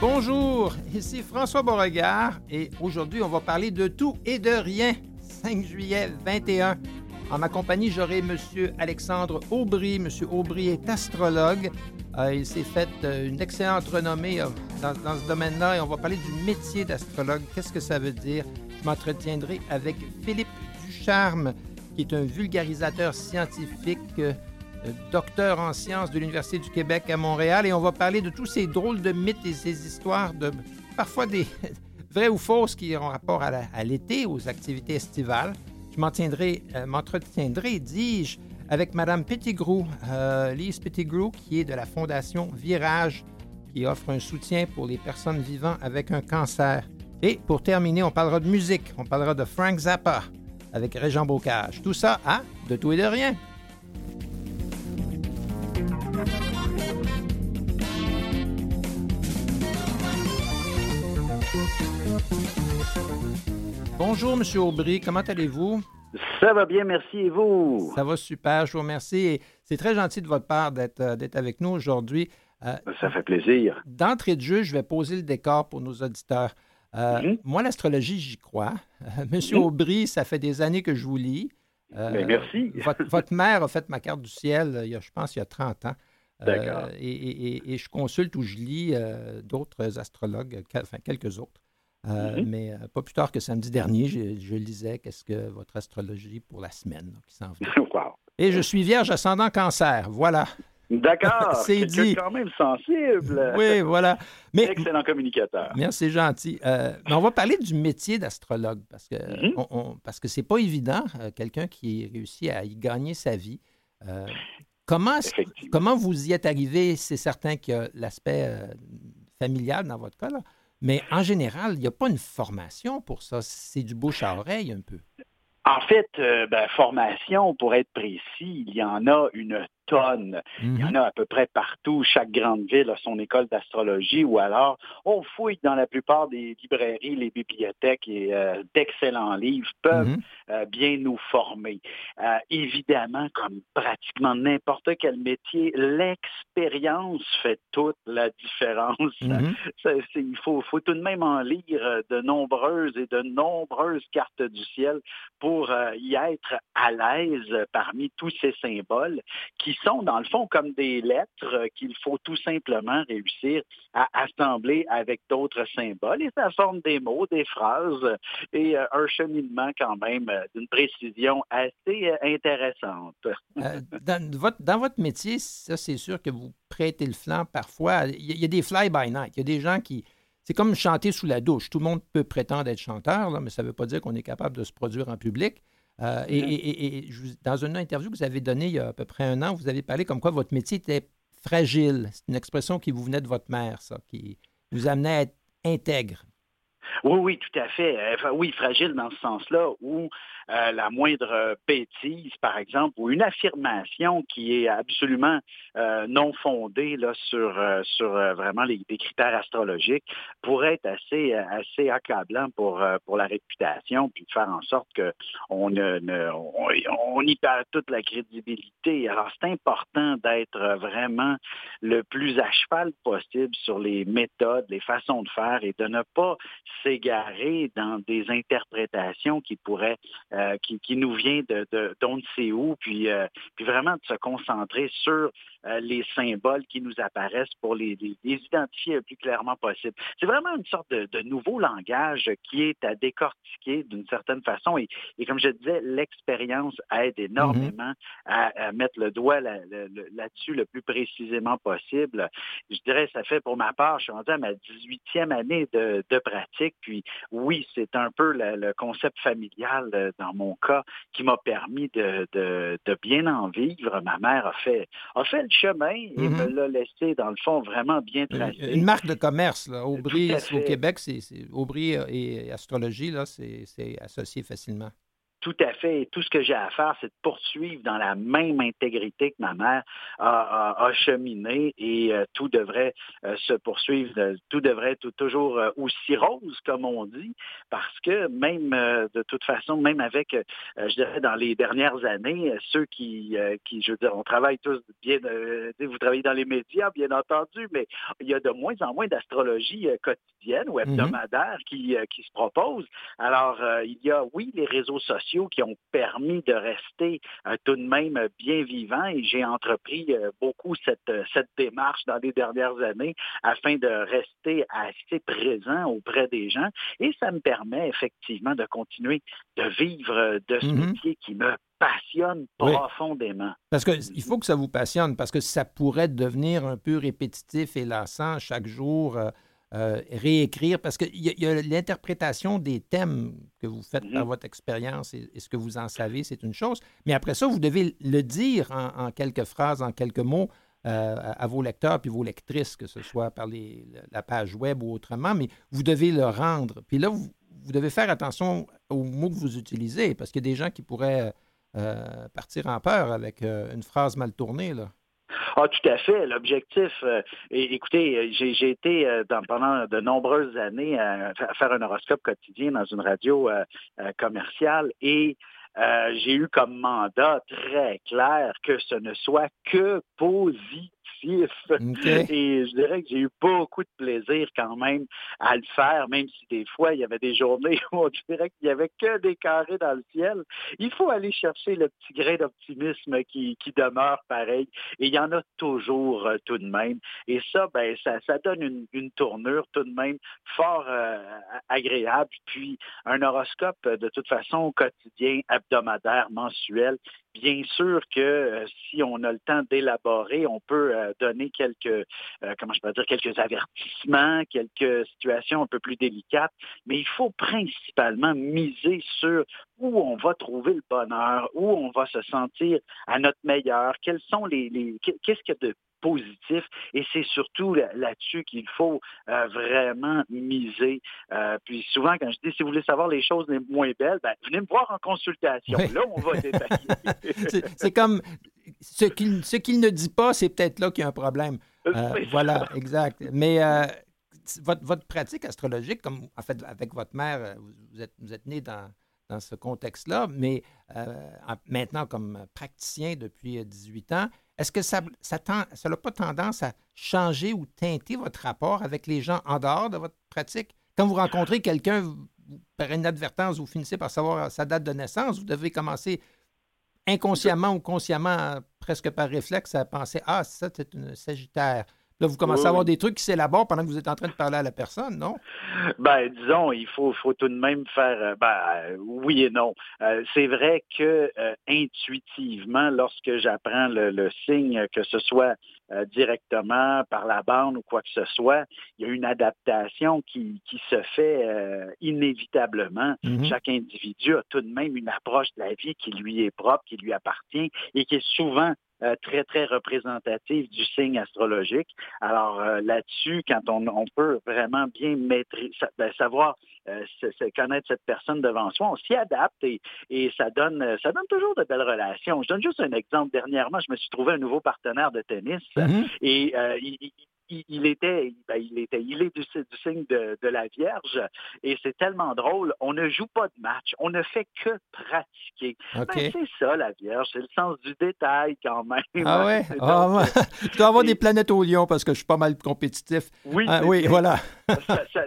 Bonjour, ici François Beauregard et aujourd'hui on va parler de tout et de rien. 5 juillet 21. En ma compagnie, j'aurai M. Alexandre Aubry. M. Aubry est astrologue. Euh, il s'est fait euh, une excellente renommée euh, dans, dans, ce domaine-là et on va parler du métier d'astrologue. Qu'est-ce que ça veut dire? Je m'entretiendrai avec Philippe Ducharme, qui est un vulgarisateur scientifique docteur en sciences de l'Université du Québec à Montréal, et on va parler de tous ces drôles de mythes et ces histoires de parfois des vraies ou fausses qui ont rapport à l'été, aux activités estivales. Je euh, m'entretiendrai, dis-je, avec Mme Pettigrew, euh, Lise Pettigrew, qui est de la Fondation Virage, qui offre un soutien pour les personnes vivant avec un cancer. Et pour terminer, on parlera de musique. On parlera de Frank Zappa avec Régent Bocage. Tout ça à De tout et de rien. Bonjour, M. Aubry, comment allez-vous? Ça va bien, merci. Et vous? Ça va super, je vous remercie. C'est très gentil de votre part d'être euh, avec nous aujourd'hui. Euh, ça fait plaisir. D'entrée de jeu, je vais poser le décor pour nos auditeurs. Euh, mhm. Moi, l'astrologie, j'y crois. Monsieur mhm. Aubry, ça fait des années que je vous lis. Ben, merci. votre, mère a fait ma carte du ciel, il y a, je pense, il y a 30 ans. D'accord. Et, je consulte ou je lis d'autres astrologues, enfin quelques autres. Euh, mm-hmm. Mais euh, pas plus tard que samedi dernier, je, lisais qu'est-ce que votre astrologie pour la semaine qui s'en vient. Et je suis vierge ascendant cancer. Voilà. D'accord. c'est dit. quand même sensible. Oui, voilà. Mais, Excellent communicateur. Merci, gentil. Euh, mais on va parler du métier d'astrologue parce que parce que c'est pas évident, quelqu'un qui réussit à y gagner sa vie. Comment, comment vous y êtes arrivé? C'est certain qu'il y a l'aspect familial dans votre cas, là. Mais en général, il n'y a pas une formation pour ça? C'est du bouche à oreille un peu. En fait, euh, ben, formation, pour être précis, il y en a une il y en a à peu près partout. Chaque grande ville a son école d'astrologie ou alors on fouille dans la plupart des librairies, les bibliothèques et euh, d'excellents livres peuvent mhm. euh, bien nous former. Euh, évidemment, comme pratiquement n'importe quel métier, l'expérience fait toute la différence. Mhm. il faut, faut tout de même en lire de nombreuses et de nombreuses cartes du ciel pour y être à l'aise parmi tous ces symboles qui sont dans le fond comme des lettres qu'il faut tout simplement réussir à assembler avec d'autres symboles et ça forme des mots, des phrases et euh, un cheminement quand même euh, d'une précision assez euh, intéressante. dans, votre, dans votre métier, ça c'est sûr que vous prêtez le flanc parfois. Il y a des fly-by-night, il y a des gens qui... C'est comme chanter sous la douche. Tout le monde peut prétendre être chanteur, mais ça ne veut pas dire qu'on est capable de se produire en public. Euh, et, dans une interview que vous avez donnée il y a à peu près un an, vous avez parlé comme quoi votre métier était fragile. C'est une expression qui vous venait de votre mère, ça, qui vous amenait à être intègre. Oui, oui, tout à fait. Euh, oui, fragile dans ce sens-là, où euh, la moindre bêtise, par exemple, ou une affirmation qui est absolument euh, non fondée là, sur, sur vraiment les, critères astrologiques pourrait être assez, assez accablant pour, pour la réputation, puis faire en sorte qu'on on, on y perd toute la crédibilité. Alors, c'est important d'être vraiment le plus à cheval possible sur les méthodes, les façons de faire et de ne pas dans des interprétations qui pourraient, euh, qui, nous vient de, d'on ne sait où, puis, euh, puis vraiment de se concentrer sur les symboles qui nous apparaissent pour les, les, identifier le plus clairement possible. C'est vraiment une sorte de, de, nouveau langage qui est à décortiquer d'une certaine façon. Et, et, comme je disais, l'expérience aide énormément mm-hmm. à, mettre le doigt là-dessus le plus précisément possible. Je dirais, ça fait pour ma part, je suis rendu à ma 18e année de, de pratique. Puis oui, c'est un peu le, concept familial euh, dans mon cas qui m'a permis de, de, de, bien en vivre. Ma mère a fait, a fait le chemin et me mm-hmm. l'a laissé, dans le fond, vraiment bien tracé. Une marque de commerce, là. Aubry, au Québec, c'est Aubry et astrologie, là, c'est associé facilement. Tout à fait. tout ce que j'ai à faire, c'est de poursuivre dans la même intégrité que ma mère a, cheminé et euh, tout devrait euh, se poursuivre, tout devrait être toujours euh, aussi rose, comme on dit, parce que même de toute façon, même avec, je dirais, dans les dernières années, ceux qui, qui, je veux dire, on travaille tous bien, vous travaillez dans les médias, bien entendu, mais il y a de moins en moins d'astrologie quotidienne ou mm-hmm. hebdomadaire qui, qui se propose. Alors, il y a, oui, les réseaux sociaux qui ont permis de rester euh, tout de même bien vivant et j'ai entrepris euh, beaucoup cette, euh, cette démarche dans les dernières années afin de rester assez présent auprès des gens et ça me permet effectivement de continuer de vivre de ce mm-hmm. métier qui me passionne profondément. Parce qu'il faut que ça vous passionne, parce que ça pourrait devenir un peu répétitif et lassant chaque jour. Euh, réécrire, parce qu'il y a, l'interprétation des thèmes que vous faites par mhm. votre expérience et, ce que vous en savez, c'est une chose. Mais après ça, vous devez le dire en, quelques phrases, en quelques mots euh, à, vos lecteurs puis vos lectrices, que ce soit par les, la page web ou autrement, mais vous devez le rendre. Puis là, vous, devez faire attention aux mots que vous utilisez, parce qu'il y a des gens qui pourraient euh, partir en peur avec une phrase mal tournée. Là. Ah, tout à fait. L'objectif, euh, écoutez, j'ai été euh, pendant de nombreuses années à, faire un horoscope quotidien dans une radio euh, commerciale et j'ai eu comme mandat très clair que ce ne soit que positif et je dirais que j'ai eu beaucoup de plaisir quand même à le faire, même si des fois, il y avait des journées où on dirait qu'il n'y avait que des carrés dans le ciel. Il faut aller chercher le petit grain d'optimisme qui, demeure pareil. Et il y en a toujours euh, tout de même. Et ça, ben, ça, donne une, tournure tout de même fort euh, agréable. Puis un horoscope, de toute façon, quotidien, hebdomadaire, mensuel, Bien sûr que euh, si on a le temps d'élaborer, on peut euh, donner quelques, euh, comment je peux dire, quelques avertissements, quelques situations un peu plus délicates, mais il faut principalement miser sur où on va trouver le bonheur, où on va se sentir à notre meilleur, quels sont les, les qu'est-ce qu'il y a de positif. Et c'est surtout là-dessus qu'il faut euh, vraiment miser. Euh, puis souvent, quand je dis, si vous voulez savoir les choses les moins belles, ben, venez me voir en consultation. Là, on va détailler. c'est comme ce qu'il qu'il ne dit pas, c'est peut-être là qu'il y a un problème. Euh, voilà, exact. Mais votre, votre, pratique astrologique, comme en fait avec votre mère, vous êtes, vous êtes né dans, dans ce contexte-là, mais maintenant comme praticien depuis 18 ans, est-ce que ça n'a pas tendance à changer ou teinter votre rapport avec les gens en dehors de votre pratique? Quand vous rencontrez quelqu'un, par inadvertance, vous finissez par savoir sa date de naissance, vous devez commencer inconsciemment ou consciemment, presque par réflexe, à penser Ah, ça, c'est une Sagittaire. Là, vous commencez à avoir des trucs qui s'élaborent pendant que vous êtes en train de parler à la personne, non? Ben, disons, il faut, faut tout de même faire, euh, ben, euh, oui et non. Euh, c'est vrai que intuitivement, lorsque j'apprends le, signe, que ce soit directement par la bande ou quoi que ce soit, il y a une adaptation qui, qui se fait inévitablement. Mm-hmm. Chaque individu a tout de même une approche de la vie qui lui est propre, qui lui appartient et qui est souvent euh, très, très représentative du signe astrologique. Alors euh, là-dessus, quand on, on, peut vraiment bien maîtriser, ben, savoir euh, connaître cette personne devant soi, on s'y adapte et, et, ça donne ça donne toujours de belles relations. Je donne juste un exemple. Dernièrement, je me suis trouvé un nouveau partenaire de tennis mm-hmm. et il, il, était, ben, il était, il est du, signe de, la Vierge et c'est tellement drôle. On ne joue pas de match, on ne fait que pratiquer. Ben, c'est ça la Vierge, c'est le sens du détail quand même. Ah ouais? Ah, je dois avoir des planètes au lion parce que je suis pas mal compétitif. Oui, ah, oui, voilà.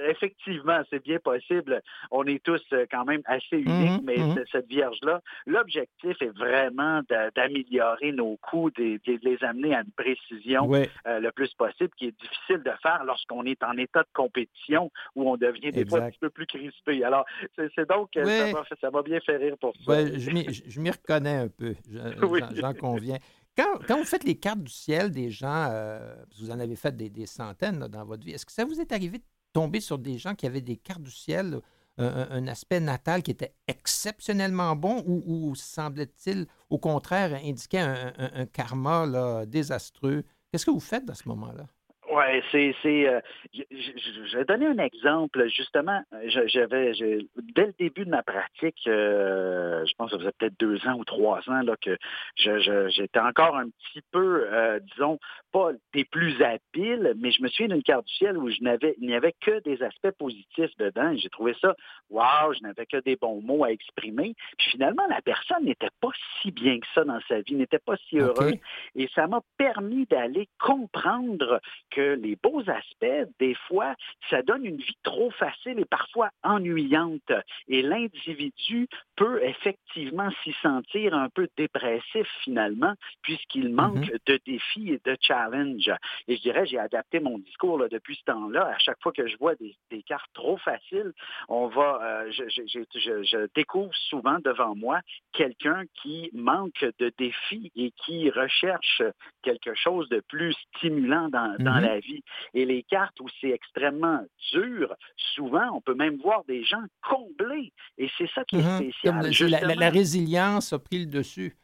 effectivement, c'est bien possible. On est tous euh, quand même assez uniques, mhm, mais mhm. cette Vierge-là, l'objectif est vraiment d'améliorer nos coups, de, les amener à une précision euh, le plus possible, qui est difficile de faire lorsqu'on est en état de compétition où on devient des fois un petit peu plus crispé. Alors, c'est donc, ça m'a bien fait rire pour ça. je m'y reconnais un peu, j'en conviens. Quand, quand, vous faites les cartes du ciel des gens, euh, vous en avez fait des, centaines dans votre vie, est-ce que ça vous est arrivé de tomber sur des gens qui avaient des cartes du ciel, un, aspect natal qui était exceptionnellement bon ou, semblait-il, au contraire, indiquer un, un karma là, désastreux? Qu'est-ce que vous faites dans ce moment-là? Oui, c'est. c'est euh, je, vais donner un exemple. Justement, j'avais dès le début de ma pratique, euh, je pense que ça faisait peut-être deux ans ou trois ans là, que j'étais encore un petit peu, euh, disons, pas des plus habiles, mais je me souviens d'une carte du ciel où je n'avais, il n'y avait que des aspects positifs dedans. J'ai trouvé ça, waouh, je n'avais que des bons mots à exprimer. Puis finalement, la personne n'était pas si bien que ça dans sa vie, n'était pas si heureuse. Et ça m'a permis d'aller comprendre que les beaux aspects, des fois, ça donne une vie trop facile et parfois ennuyante. Et l'individu peut effectivement s'y sentir un peu dépressif finalement, puisqu'il mm-hmm. manque de défis et de challenges. Et je dirais, j'ai adapté mon discours depuis ce temps-là. À chaque fois que je vois des, cartes trop faciles, on va, euh, je, découvre souvent devant moi quelqu'un qui manque de défis et qui recherche quelque chose de plus stimulant dans, dans mm-hmm. la vie. Et les cartes où c'est extrêmement dur, souvent, on peut même voir des gens comblés. Et c'est ça qui est mm-hmm. spécial. la, résilience a pris le dessus.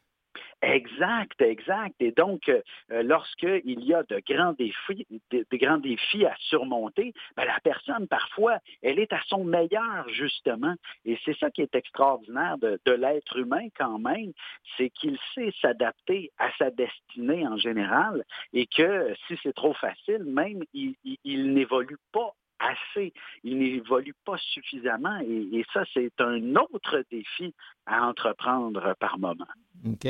Exact, exact. Et donc, euh, lorsqu'il y a de grands défis, de, grands défis à surmonter, ben, la personne, parfois, elle est à son meilleur, justement. Et c'est ça qui est extraordinaire de, l'être humain quand même, c'est qu'il sait s'adapter à sa destinée en général et que si c'est trop facile, même, il, n'évolue pas assez, il n'évolue pas suffisamment et, et ça, c'est un autre défi à entreprendre par moment. OK.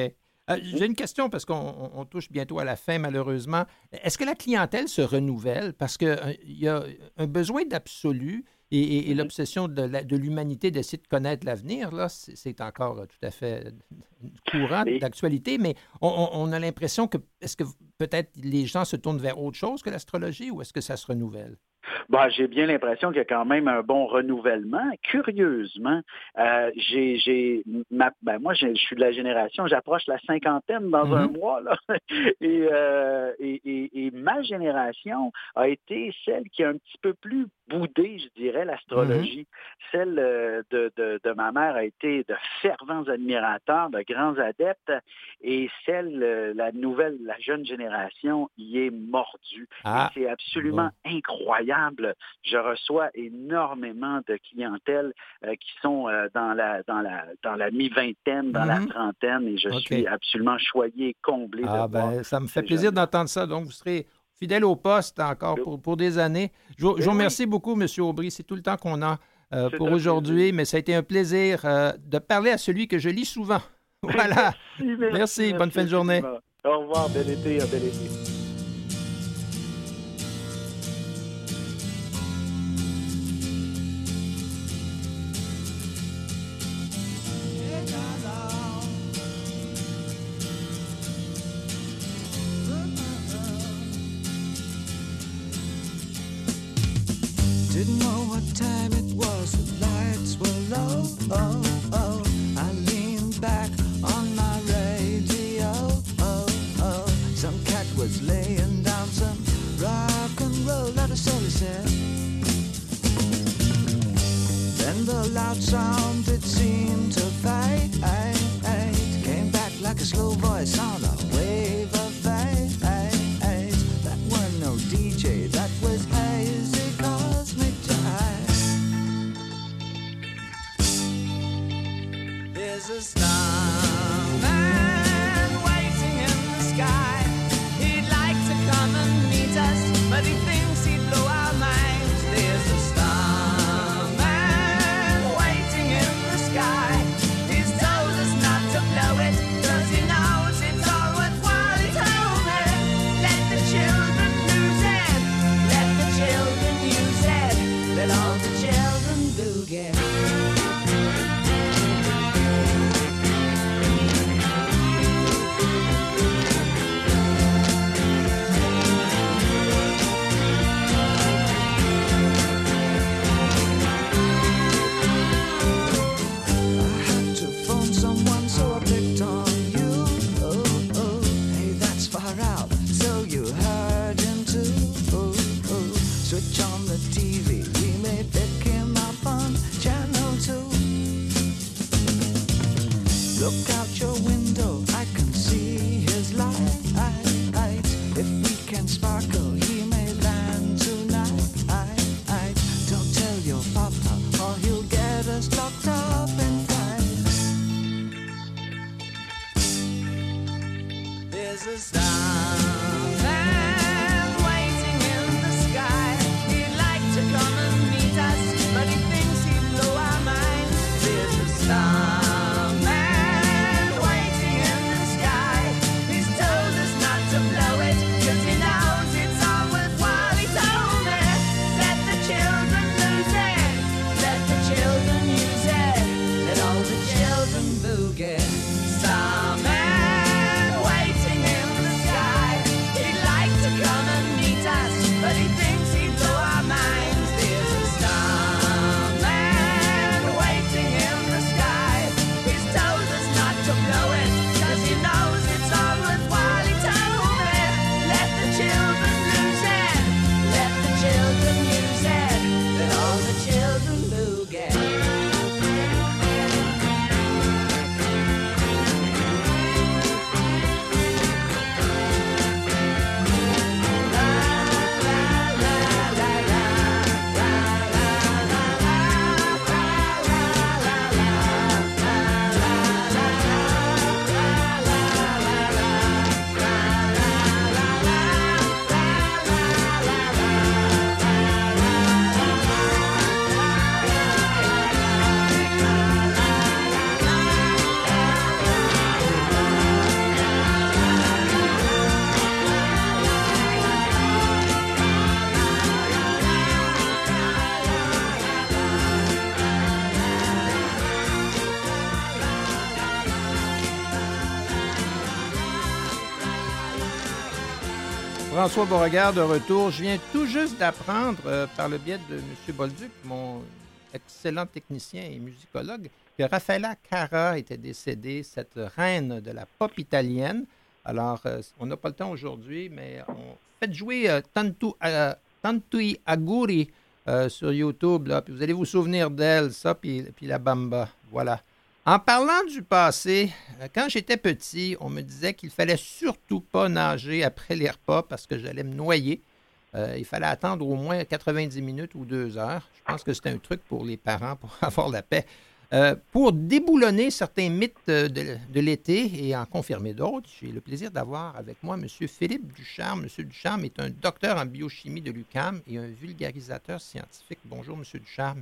Euh, j'ai une question parce qu'on touche bientôt à la fin, malheureusement. Est-ce que la clientèle se renouvelle? Parce qu'il euh, y a un besoin d'absolu et, l'obsession de l'humanité d'essayer de connaître l'avenir, là, c'est encore tout à fait courant d'actualité, mais on, a l'impression que, est-ce que peut-être les gens se tournent vers autre chose que l'astrologie ou est-ce que ça se renouvelle? Bah, j'ai bien l'impression qu'il y a quand même un bon renouvellement. Curieusement, euh, j'ai, ben, moi, je suis de la génération, j'approche la cinquantaine dans un mm-hmm. mois, là. Euh, et, et, et, ma génération a été celle qui a un petit peu plus boudé, je dirais, l'astrologie. Mm-hmm. Celle euh, de, de, de, ma mère a été de fervents admirateurs, de grands adeptes, et celle, la nouvelle, la jeune génération y est mordue. Ah. C'est absolument incroyable. Je reçois énormément de clientèle euh, qui sont euh, dans la dans la dans la mi-vingtaine, dans la mm-hmm. trentaine, et je suis absolument choyé, comblé. Ah ben, ça me fait plaisir d'entendre ça. Donc, vous serez fidèle au poste encore pour, pour des années. Je, vous ben remercie beaucoup, M. Aubry. C'est tout le temps qu'on a euh, pour aujourd'hui, mais ça a été un plaisir de parler à celui que je lis souvent. Voilà. Merci, bonne fin de journée. Au revoir, bel été, bel été. François Beauregard de retour. Je viens tout juste d'apprendre euh, par le biais de M. Bolduc, mon excellent technicien et musicologue, que Raffaella Cara était décédée, cette reine de la pop italienne. Alors, euh, on n'a pas le temps aujourd'hui, mais on fait jouer euh, Tantu, Tantui Aguri sur YouTube, puis vous allez vous souvenir d'elle, ça, puis la bamba. Voilà. En parlant du passé, euh, quand j'étais petit, on me disait qu'il fallait surtout pas nager après les repas parce que j'allais me noyer. Euh, il fallait attendre au moins 90 minutes ou deux heures. Je pense que c'était un truc pour les parents pour avoir la paix. Euh, pour déboulonner certains mythes de, l'été et en confirmer d'autres, j'ai le plaisir d'avoir avec moi M. Philippe Ducharme. M. Ducharme est un docteur en biochimie de l'UCAM et un vulgarisateur scientifique. Bonjour, M. Ducharme.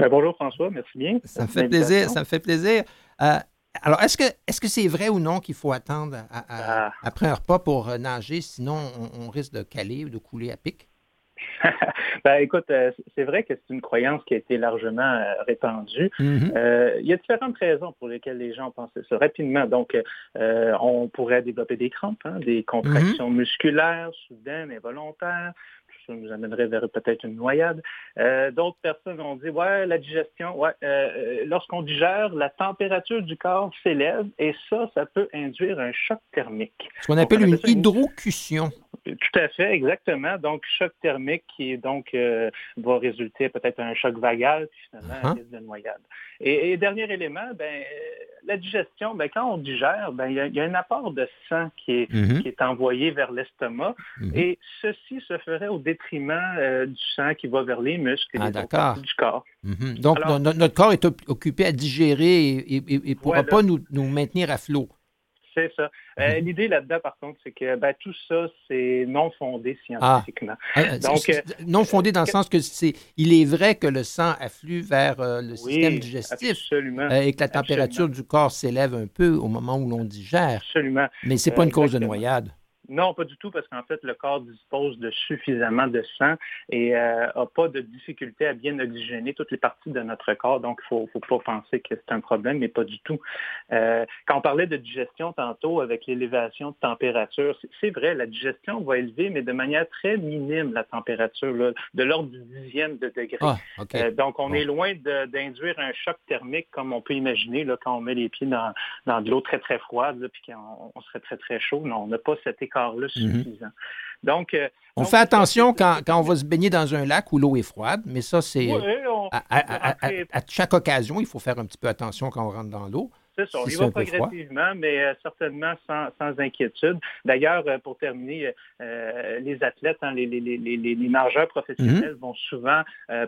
Euh, bonjour François, merci bien. Ça me fait plaisir, ça me fait plaisir. Euh, alors, est-ce que est-ce que c'est vrai ou non qu'il faut attendre ah. après un repas pour euh, nager, sinon on, risque de caler ou de couler à pic? ben, écoute, c'est vrai que c'est une croyance qui a été largement répandue. Mm-hmm. il y a différentes raisons pour lesquelles les gens pensent ça rapidement. Donc, on pourrait développer des crampes, hein, des contractions mm-hmm. musculaires soudaines et volontaires ça nous amènerait vers peut-être une noyade. Euh, d'autres personnes ont dit, ouais, la digestion, ouais, euh, euh, lorsqu'on digère, la température du corps s'élève et ça, ça peut induire un choc thermique. Ce qu'on appelle une hydrocution. Tout à fait, exactement. Donc, choc thermique qui donc va résulter peut-être un choc vagal, puis finalement uh-huh. un risque de noyade. Et, dernier élément, ben, la digestion, ben, quand on digère, ben, il y, a un apport de sang qui est, mm-hmm. qui est envoyé vers l'estomac. Mm-hmm. Et ceci se ferait au détriment euh, du sang qui va vers les muscles et ah, les du corps. Mm-hmm. Donc, notre corps est occupé à digérer et ne pourra pas nous, nous maintenir à flot. C'est ça. Euh, mhm. L'idée là-dedans, par contre, c'est que ben, tout ça, c'est non fondé scientifiquement. Ah. Euh, Donc, non fondé dans le sens que c'est, il est vrai que le sang afflue vers le système digestif et que la température du corps s'élève un peu au moment où l'on digère. Absolument. Mais c'est pas une cause de noyade. Non, pas du tout, parce qu'en fait, le corps dispose de suffisamment de sang et n'a euh, pas de difficulté à bien oxygéner toutes les parties de notre corps. Donc, il ne faut, pas penser que c'est un problème, mais pas du tout. Euh, quand on parlait de digestion tantôt avec l'élévation de température, c'est vrai, la digestion va élever, mais de manière très minime la température, de l'ordre du dixième de degré. Ah, euh, donc, on est loin d'induire un choc thermique comme on peut imaginer là, quand on met les pieds dans, de l'eau très, très froide, puis qu'on on serait très, très chaud. Non, on n'a pas cet écart là mhm. suffisant. Donc, euh, on fait attention quand, on va se baigner dans un lac où l'eau est froide, mais ça, c'est à, chaque occasion, il faut faire un petit peu attention quand on rentre dans l'eau. C'est ça, il va progressivement, mais euh, certainement sans, inquiétude. D'ailleurs, euh, pour terminer, les athlètes, hein, les, les, les, nageurs professionnels mhm. vont souvent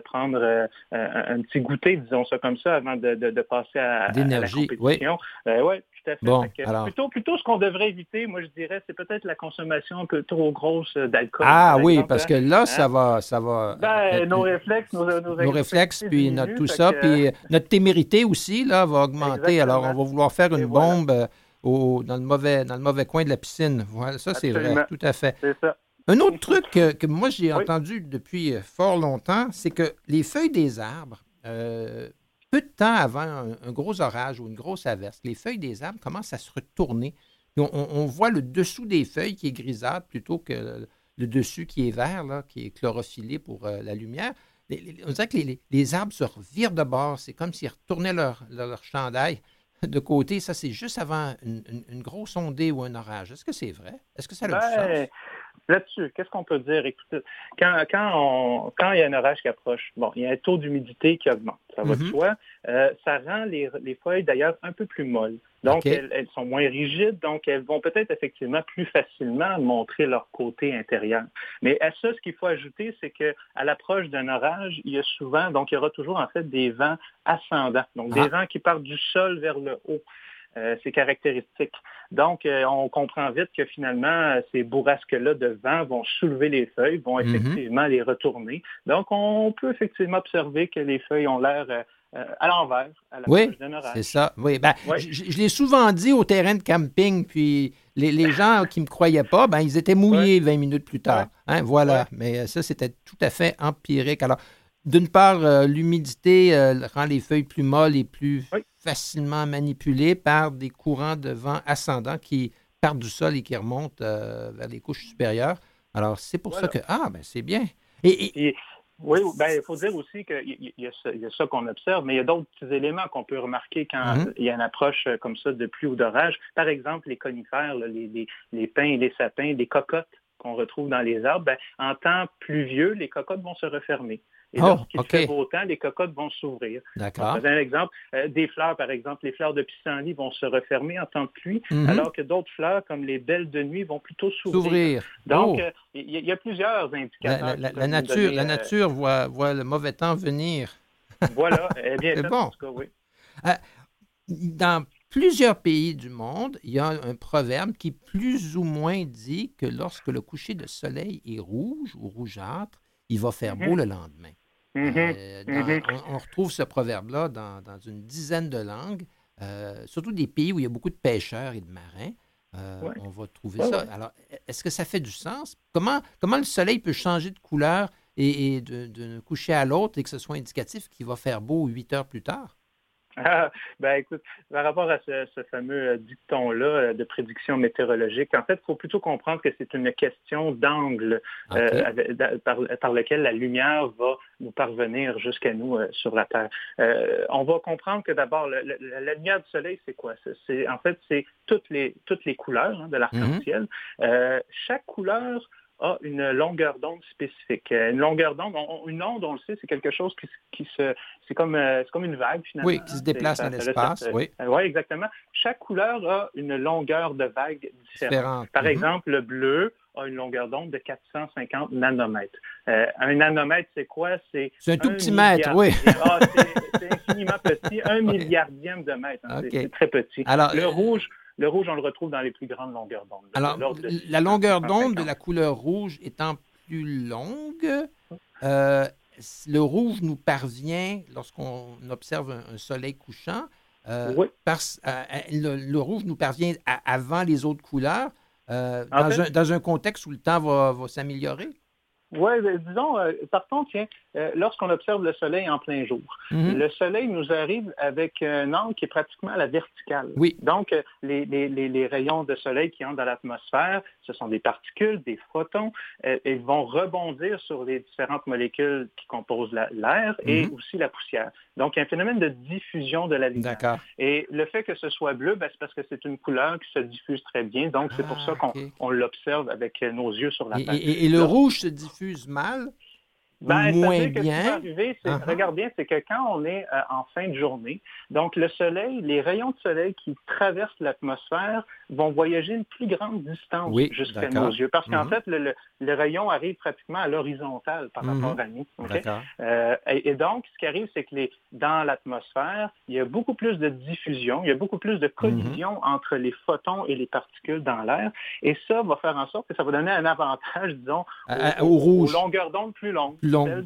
prendre un petit goûter, disons ça comme ça, avant de, passer à, la compétition. Oui, Bon, plutôt, plutôt ce qu'on devrait éviter, moi je dirais, c'est peut-être la consommation un peu trop grosse d'alcool. Ah oui, parce que là, hein? ça va, ça va. Ben, nos réflexes, nos, réflexes, puis notre tout ça, puis euh, notre témérité aussi là va augmenter. Alors on va vouloir faire une bombe euh, au, dans le mauvais, dans le mauvais coin de la piscine. Voilà, ça c'est vrai, tout à fait. Ça. Un autre truc que, moi j'ai entendu depuis euh, fort longtemps, c'est que les feuilles des arbres peu de temps avant un, gros orage ou une grosse averse, les feuilles des arbres commencent à se retourner. On, voit le dessous des feuilles qui est grisâtre plutôt que le, dessus qui est vert, là, qui est chlorophyllé pour euh, la lumière. on dirait que les, arbres se revirent de bord. C'est comme s'ils retournaient leur, leur, chandail de côté. Ça, c'est juste avant une, grosse ondée ou un orage. Est-ce que c'est vrai? Est-ce que ça a du ben, sens? Là-dessus, qu'est-ce qu'on peut dire? Écoutez, quand, quand, quand il y a un orage qui approche, bon, il y a un taux d'humidité qui augmente, ça va de mm-hmm. soi. Euh, ça rend les, feuilles d'ailleurs un peu plus molles. Donc, elles, sont moins rigides, donc elles vont peut-être effectivement plus facilement montrer leur côté intérieur. Mais à ça, ce qu'il faut ajouter, c'est qu'à l'approche d'un orage, il y a souvent, donc il y aura toujours en fait des vents ascendants, donc des ah. vents qui partent du sol vers le haut. Euh, c'est caractéristique. Donc, euh, on comprend vite que finalement, ces bourrasques-là de vent vont soulever les feuilles, vont mhm. effectivement les retourner. Donc, on peut effectivement observer que les feuilles ont l'air euh, à l'envers, à la Oui, c'est ça. Oui, ben, je, l'ai souvent dit au terrain de camping, puis les, gens qui ne me croyaient pas, ben, ils étaient mouillés 20 minutes plus tard. Hein, voilà, mais ça, c'était tout à fait empirique. Alors, d'une part, l'humidité rend les feuilles plus molles et plus facilement manipulé par des courants de vent ascendants qui partent du sol et qui remontent euh, vers les couches supérieures. Alors, c'est pour ça que... Ah, ben c'est bien. Et, oui, ben, il faut dire aussi qu'il y, a ça qu'on observe, mais il y a d'autres éléments qu'on peut remarquer quand mm-hmm. il y a une approche euh, comme ça de pluie ou d'orage. Par exemple, les conifères, les, les, pins et les sapins, les cocottes qu'on retrouve dans les arbres, ben, en temps pluvieux, les cocottes vont se refermer. Et oh, lorsqu'il fait beau temps, les cocottes vont s'ouvrir. D'accord. un exemple. Euh, des fleurs, par exemple, les fleurs de pissenlit vont se refermer en temps de pluie, mhm. alors que d'autres fleurs, comme les belles de nuit, vont plutôt s'ouvrir. Donc, oh. euh, il y, a plusieurs indicateurs. La, nature, la euh, nature voit, voit, le mauvais temps venir. Voilà. Eh bien, C'est bon. oui. dans plusieurs pays du monde, il y a un proverbe qui plus ou moins dit que lorsque le coucher de soleil est rouge ou rougeâtre, il va faire beau mhm. le lendemain. Mhm. Euh, mhm. on, retrouve ce proverbe-là dans, une dizaine de langues, euh, surtout des pays où il y a beaucoup de pêcheurs et de marins. Euh, on va trouver ça. Alors, est-ce que ça fait du sens? Comment, comment le soleil peut changer de couleur et, de, coucher à l'autre et que ce soit indicatif qu'il va faire beau huit heures plus tard? Ben écoute, par rapport à ce, fameux euh, dicton-là euh, de prédiction météorologique, en fait, il faut plutôt comprendre que c'est une question d'angle euh, par, lequel la lumière va nous parvenir jusqu'à nous sur la Terre. on va comprendre que d'abord, la, lumière du soleil, c'est quoi? C'est, en fait, c'est toutes les, toutes les couleurs hein, de l'arc-en-ciel. Mm-hmm. chaque couleur a une longueur d'onde spécifique. Euh, une longueur d'onde, une onde, on le sait, c'est quelque chose qui, se, c'est comme, euh, comme une vague finalement. Oui, qui se déplace dans l'espace. Oui. Euh, oui, exactement. Chaque couleur a une longueur de vague différente. Par mhm. exemple, le bleu a une longueur d'onde de 450 nanomètres. un nanomètre, c'est quoi? C'est un tout petit mètre, oui. Ah, c'est infiniment petit, un milliardième de mètre. Hein, c'est très petit. Alors, le rouge, le rouge, on le retrouve dans les plus grandes longueurs d'onde. Alors, la longueur d'onde de la couleur rouge étant plus longue, euh, le rouge nous parvient lorsqu'on observe un, soleil couchant. Euh, parce, euh, le, rouge nous parvient avant les autres couleurs, dans, un, contexte où le temps va s'améliorer? Oui, ben, disons, partons, tiens, euh, lorsqu'on observe le soleil en plein jour, mhm. le soleil nous arrive avec un angle qui est pratiquement à la verticale. Oui. Donc, euh, les, les, les, rayons de soleil qui entrent dans l'atmosphère, ce sont des particules, des photons, et ils vont rebondir sur les différentes molécules qui composent l'air et mhm. aussi la poussière. Donc, il y a un phénomène de diffusion de la lumière. Et le fait que ce soit bleu, ben, c'est parce que c'est une couleur qui se diffuse très bien. Donc, c'est pour ah, ça qu'on l'observe avec nos yeux sur la et, et, et, le rouge se diffuse mal? Ben, moins bien. arriver, uh-huh. Regarde bien, c'est que quand on est euh, en fin de journée, donc le soleil, les rayons de soleil qui traversent l'atmosphère vont voyager une plus grande distance jusqu'à nos yeux. Parce qu'en mm-hmm. fait, le, rayon arrive pratiquement à l'horizontale par mm-hmm. rapport à nous. Euh, et, donc, ce qui arrive, c'est que les, dans l'atmosphère, il y a beaucoup plus de diffusion, il y a beaucoup plus de mm-hmm. collision entre les photons et les particules dans l'air. Et ça va faire en sorte que ça va donner un avantage, disons, aux, longueurs d'onde plus longues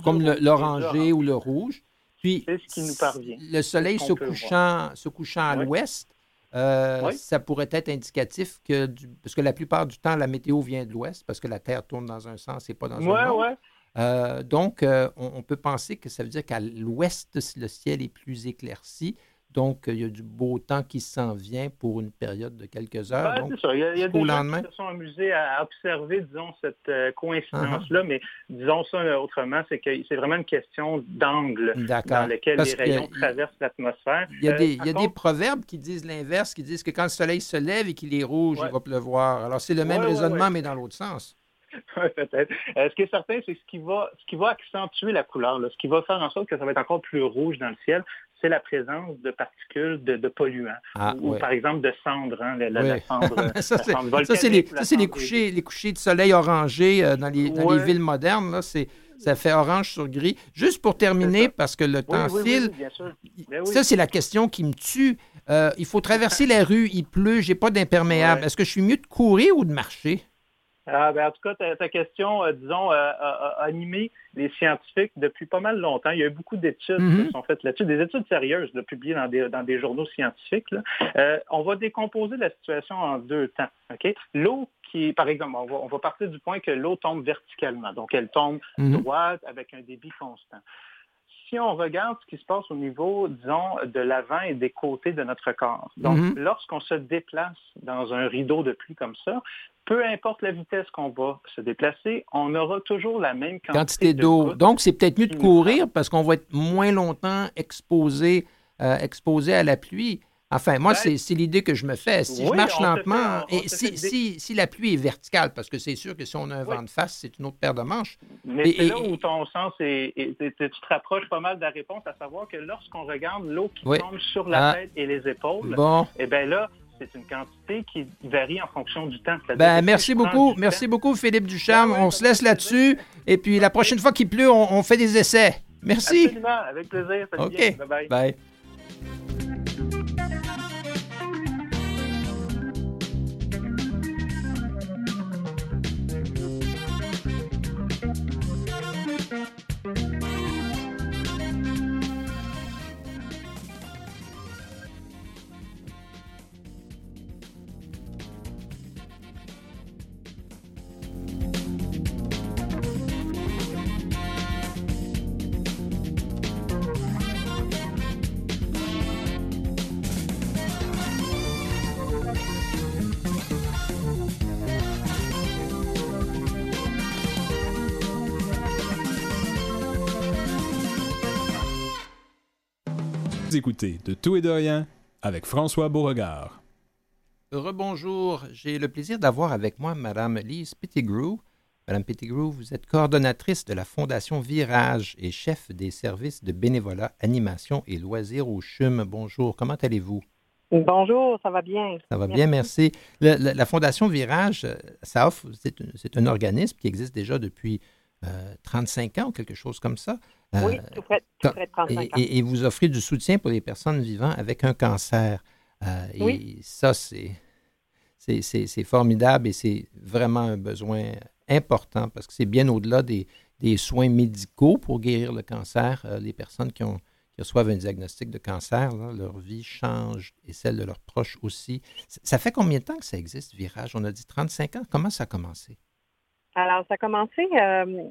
comme l'oranger ou le rouge. Puis, ce qui nous parvient. Le soleil se couchant, se couchant à l'ouest, euh, ça pourrait être indicatif que, parce que la plupart du temps, la météo vient de l'ouest, parce que la Terre tourne dans un sens et pas dans un autre. Euh, donc, euh, on, peut penser que ça veut dire qu'à l'ouest, le ciel est plus éclairci. Donc, il y a du beau temps qui s'en vient pour une période de quelques heures. c'est ça. Il y a, des gens qui se sont amusés à observer, disons, cette euh, coïncidence-là, uh-huh. mais disons ça autrement, c'est que c'est vraiment une question d'angle dans lequel les rayons traversent l'atmosphère. Il y a, des, euh, proverbes qui disent l'inverse, qui disent que quand le soleil se lève et qu'il est rouge, il va pleuvoir. Alors, c'est le même raisonnement, mais dans l'autre sens. Oui, peut-être. Euh, ce qui est certain, c'est ce qui va, ce qui va accentuer la couleur, ce qui va faire en sorte que ça va être encore plus rouge dans le ciel, c'est la présence de particules de, polluants, ah, ou, par exemple de cendres, hein, la, cendre, ça, c'est les, couchers, les couchers de soleil orangés euh, dans, les, villes modernes. Là, ça fait orange sur gris. Juste pour terminer, parce que le temps file, ben ça, c'est la question qui me tue. Euh, il faut traverser la rue, il pleut, j'ai pas d'imperméable. Est-ce que je suis mieux de courir ou de marcher? Ah, ben, en tout cas, ta, question, euh, disons, a, animé les scientifiques depuis pas mal longtemps. Il y a eu beaucoup d'études qui sont faites là-dessus, des études sérieuses publiées dans des, dans des journaux scientifiques. Euh, on va décomposer la situation en deux temps. L'eau qui, par exemple, on va, on va, partir du point que l'eau tombe verticalement. Donc, elle tombe mm-hmm. droite avec un débit constant si on regarde ce qui se passe au niveau, disons, de l'avant et des côtés de notre corps, donc Mhm. lorsqu'on se déplace dans un rideau de pluie comme ça, peu importe la vitesse qu'on va se déplacer, on aura toujours la même quantité, Quantité de d'eau. Donc, c'est peut-être mieux de courir parce qu'on va être moins longtemps exposé, euh, exposé à la pluie. Enfin, moi, Ben, c'est l'idée que je me fais. Si je marche lentement, fait- on et si, fait des- si- si la pluie est verticale, parce que c'est sûr que si on a un Oui. vent de face, c'est une autre paire de manches. Mais c'est là où ton sens est, est- est- tu te rapproches pas mal de la réponse, à savoir que lorsqu'on regarde l'eau qui Oui. tombe sur la Ah. tête et les épaules, Bon. eh bien là, c'est une quantité qui varie en fonction du temps. Ben, merci beaucoup. Merci temps- beaucoup, Philippe Ducharme. Ben ouais, on se laisse là-dessus. Et puis, la prochaine fois qu'il pleut, on, on fait des essais. Merci. Absolument, avec plaisir. ça OK. vient. Bye-bye. Bye. Vous écoutez De tout et de rien avec François Beauregard. Rebonjour. J'ai le plaisir d'avoir avec moi Mme Lise Pettigrew. Madame Pettigrew, vous êtes coordonnatrice de la Fondation Virage et chef des services de bénévolat, animation et loisirs au CHUM. Bonjour, comment allez-vous? Bonjour, ça va bien. Ça va Merci. bien, merci. Le- la Fondation Virage, euh, ça offre, c'est un, organisme qui existe déjà depuis 35 ans ou quelque chose comme ça? Euh, Oui, tout près, tout quand- près de 35 et, ans. et- et vous offrez du soutien pour les personnes vivant avec un cancer. Euh, et Oui. ça, c'est, c'est, formidable et c'est vraiment un besoin important parce que c'est bien au-delà des, des soins médicaux pour guérir le cancer. Euh, les personnes qui, ont, qui reçoivent un diagnostic de cancer, là, leur vie change et celle de leurs proches aussi. Ça fait combien de temps que ça existe, Virage? On a dit 35 ans. Comment ça a commencé? Alors, ça a commencé euh,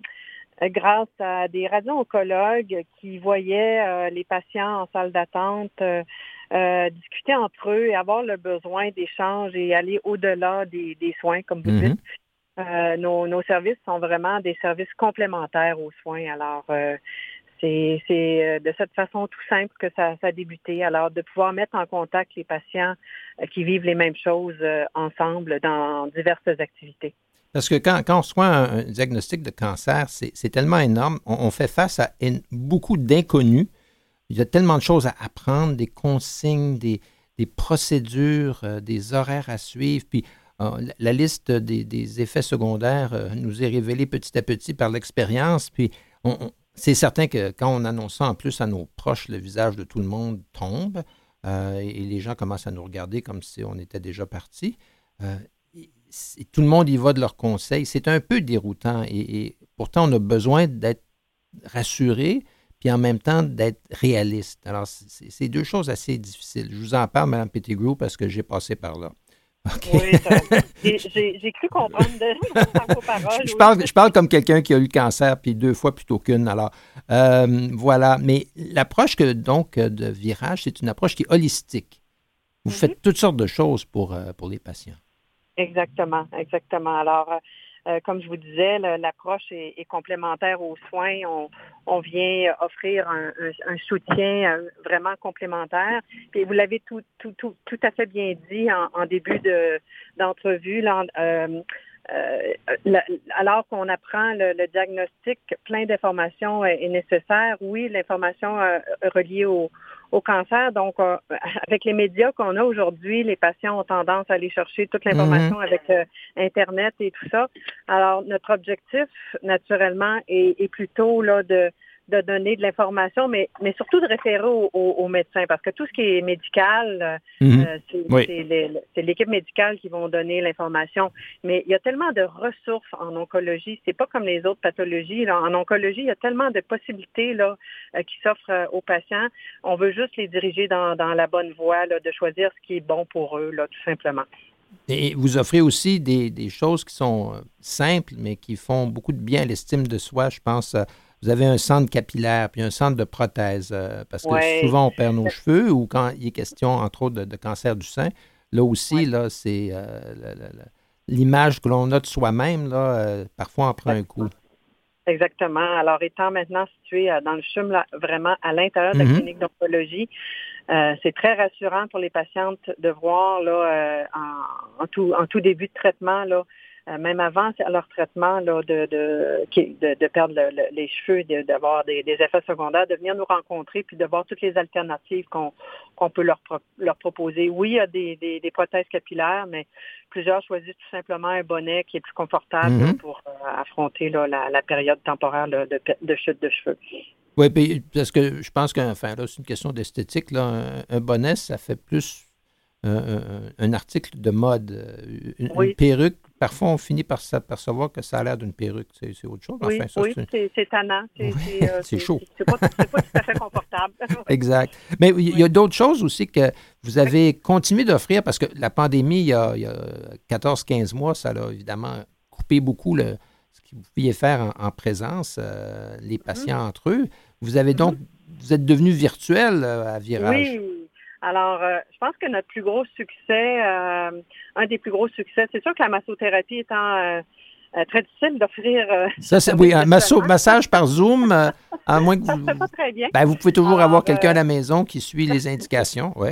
grâce à des radio-oncologues qui voyaient euh, les patients en salle d'attente euh, euh, discuter entre eux et avoir le besoin d'échanges et aller au-delà des, des soins, comme vous Mhm. dites. Euh, nos, nos services sont vraiment des services complémentaires aux soins. Alors, euh, c'est de cette façon tout simple que ça, ça a débuté. Alors, de pouvoir mettre en contact les patients qui vivent les mêmes choses ensemble dans diverses activités. Parce que quand, on reçoit un, un diagnostic de cancer, c'est tellement énorme. On, fait face à beaucoup d'inconnus. Il y a tellement de choses à apprendre, des consignes, des, procédures, euh, des horaires à suivre. Puis euh, la, liste des, effets secondaires euh, nous est révélée petit à petit par l'expérience. Puis on- c'est certain que quand on annonce ça en plus à nos proches, le visage de tout le monde tombe et les gens commencent à nous regarder comme si on était déjà parti. Tout le monde y va de leurs conseils. C'est un peu déroutant et, et pourtant on a besoin d'être rassuré puis en même temps d'être réaliste. Alors, c'est deux choses assez difficiles. Je vous en parle, Mme Pettigrew, parce que j'ai passé par là. Oui, j'ai- cru comprendre de par vos paroles. je, parle, je parle comme quelqu'un qui a eu le cancer, puis deux fois plutôt qu'une. Alors, euh, voilà. Mais l'approche donc de virage, c'est une approche qui est holistique. Vous Mhm. faites toutes sortes de choses pour, euh, pour les patients. Exactement, exactement. Alors, euh, euh, comme je vous disais, l'approche est, complémentaire aux soins. On, vient offrir un, soutien euh, vraiment complémentaire. Puis vous l'avez tout, tout, tout, tout à fait bien dit en, début de d'entrevue. là, euh, alors qu'on apprend le, diagnostic, plein d'informations est, est nécessaire. Oui, l'information reliée au, au cancer. Donc, euh, avec les médias qu'on a aujourd'hui, les patients ont tendance à aller chercher toute l'information avec euh, Internet et tout ça. Alors, notre objectif, naturellement, est, est plutôt là de de donner de l'information, mais, mais surtout de référer aux au, au médecins, parce que tout ce qui est médical, Mhm. euh, c'est Oui. c'est les- c'est l'équipe médicale qui vont donner l'information. Mais il y a tellement de ressources en oncologie. C'est pas comme les autres pathologies. là. En oncologie, il y a tellement de possibilités là, euh, qui s'offrent euh, aux patients. On veut juste les diriger dans, dans la bonne voie, là, de choisir ce qui est bon pour eux, là, tout simplement. Et vous offrez aussi des, des choses qui sont euh, simples, mais qui font beaucoup de bien à l'estime de soi. Je pense euh, vous avez un centre capillaire puis un centre de prothèse, parce que souvent on perd nos cheveux ou quand il est question, entre autres, de, cancer du sein, là aussi, là, c'est l'image que l'on a de soi-même, là, parfois on prend un coup. Exactement. Alors, étant maintenant situé dans le CHUM, vraiment à l'intérieur de la mm-hmm. clinique d'oncologie, euh, c'est très rassurant pour les patientes de voir là, en, tout, en tout début de traitement là, euh, même avant leur traitement, là, de, de, de, perdre les cheveux, d'avoir des, effets secondaires, de venir nous rencontrer puis de voir toutes les alternatives qu'on peut leur, leur proposer. Oui, il y a des, des, prothèses capillaires, mais plusieurs choisissent tout simplement un bonnet qui est plus confortable mm-hmm. pour euh, affronter là, la, période temporaire de, de chute de cheveux. Oui, parce que je pense que enfin, c'est une question d'esthétique. Un, un bonnet, ça fait plus un, article de mode. Euh, une, perruque, parfois on finit par s'apercevoir que ça a l'air d'une perruque. C'est autre chose. Oui, oui c'est tannant. C'est chaud. C'est pas, pas, tout à fait confortable. exact. Mais il y a d'autres choses aussi que vous avez continué d'offrir parce que la pandémie, il y a, a 14-15 mois, ça a évidemment coupé beaucoup le, ce que vous pouviez faire en, présence, euh, les patients mm-hmm. entre eux. Vous avez donc, mm-hmm. vous êtes devenu virtuel euh, à Virage. Oui. Alors, euh, je pense que notre plus gros succès, euh, un des plus gros succès, c'est sûr que la massothérapie étant euh, très difficile d'offrir. ça, c'est oui, un massage par Zoom, à moins que vous. Ça pas très bien. Ben, vous pouvez toujours avoir quelqu'un à la maison qui suit les indications, oui.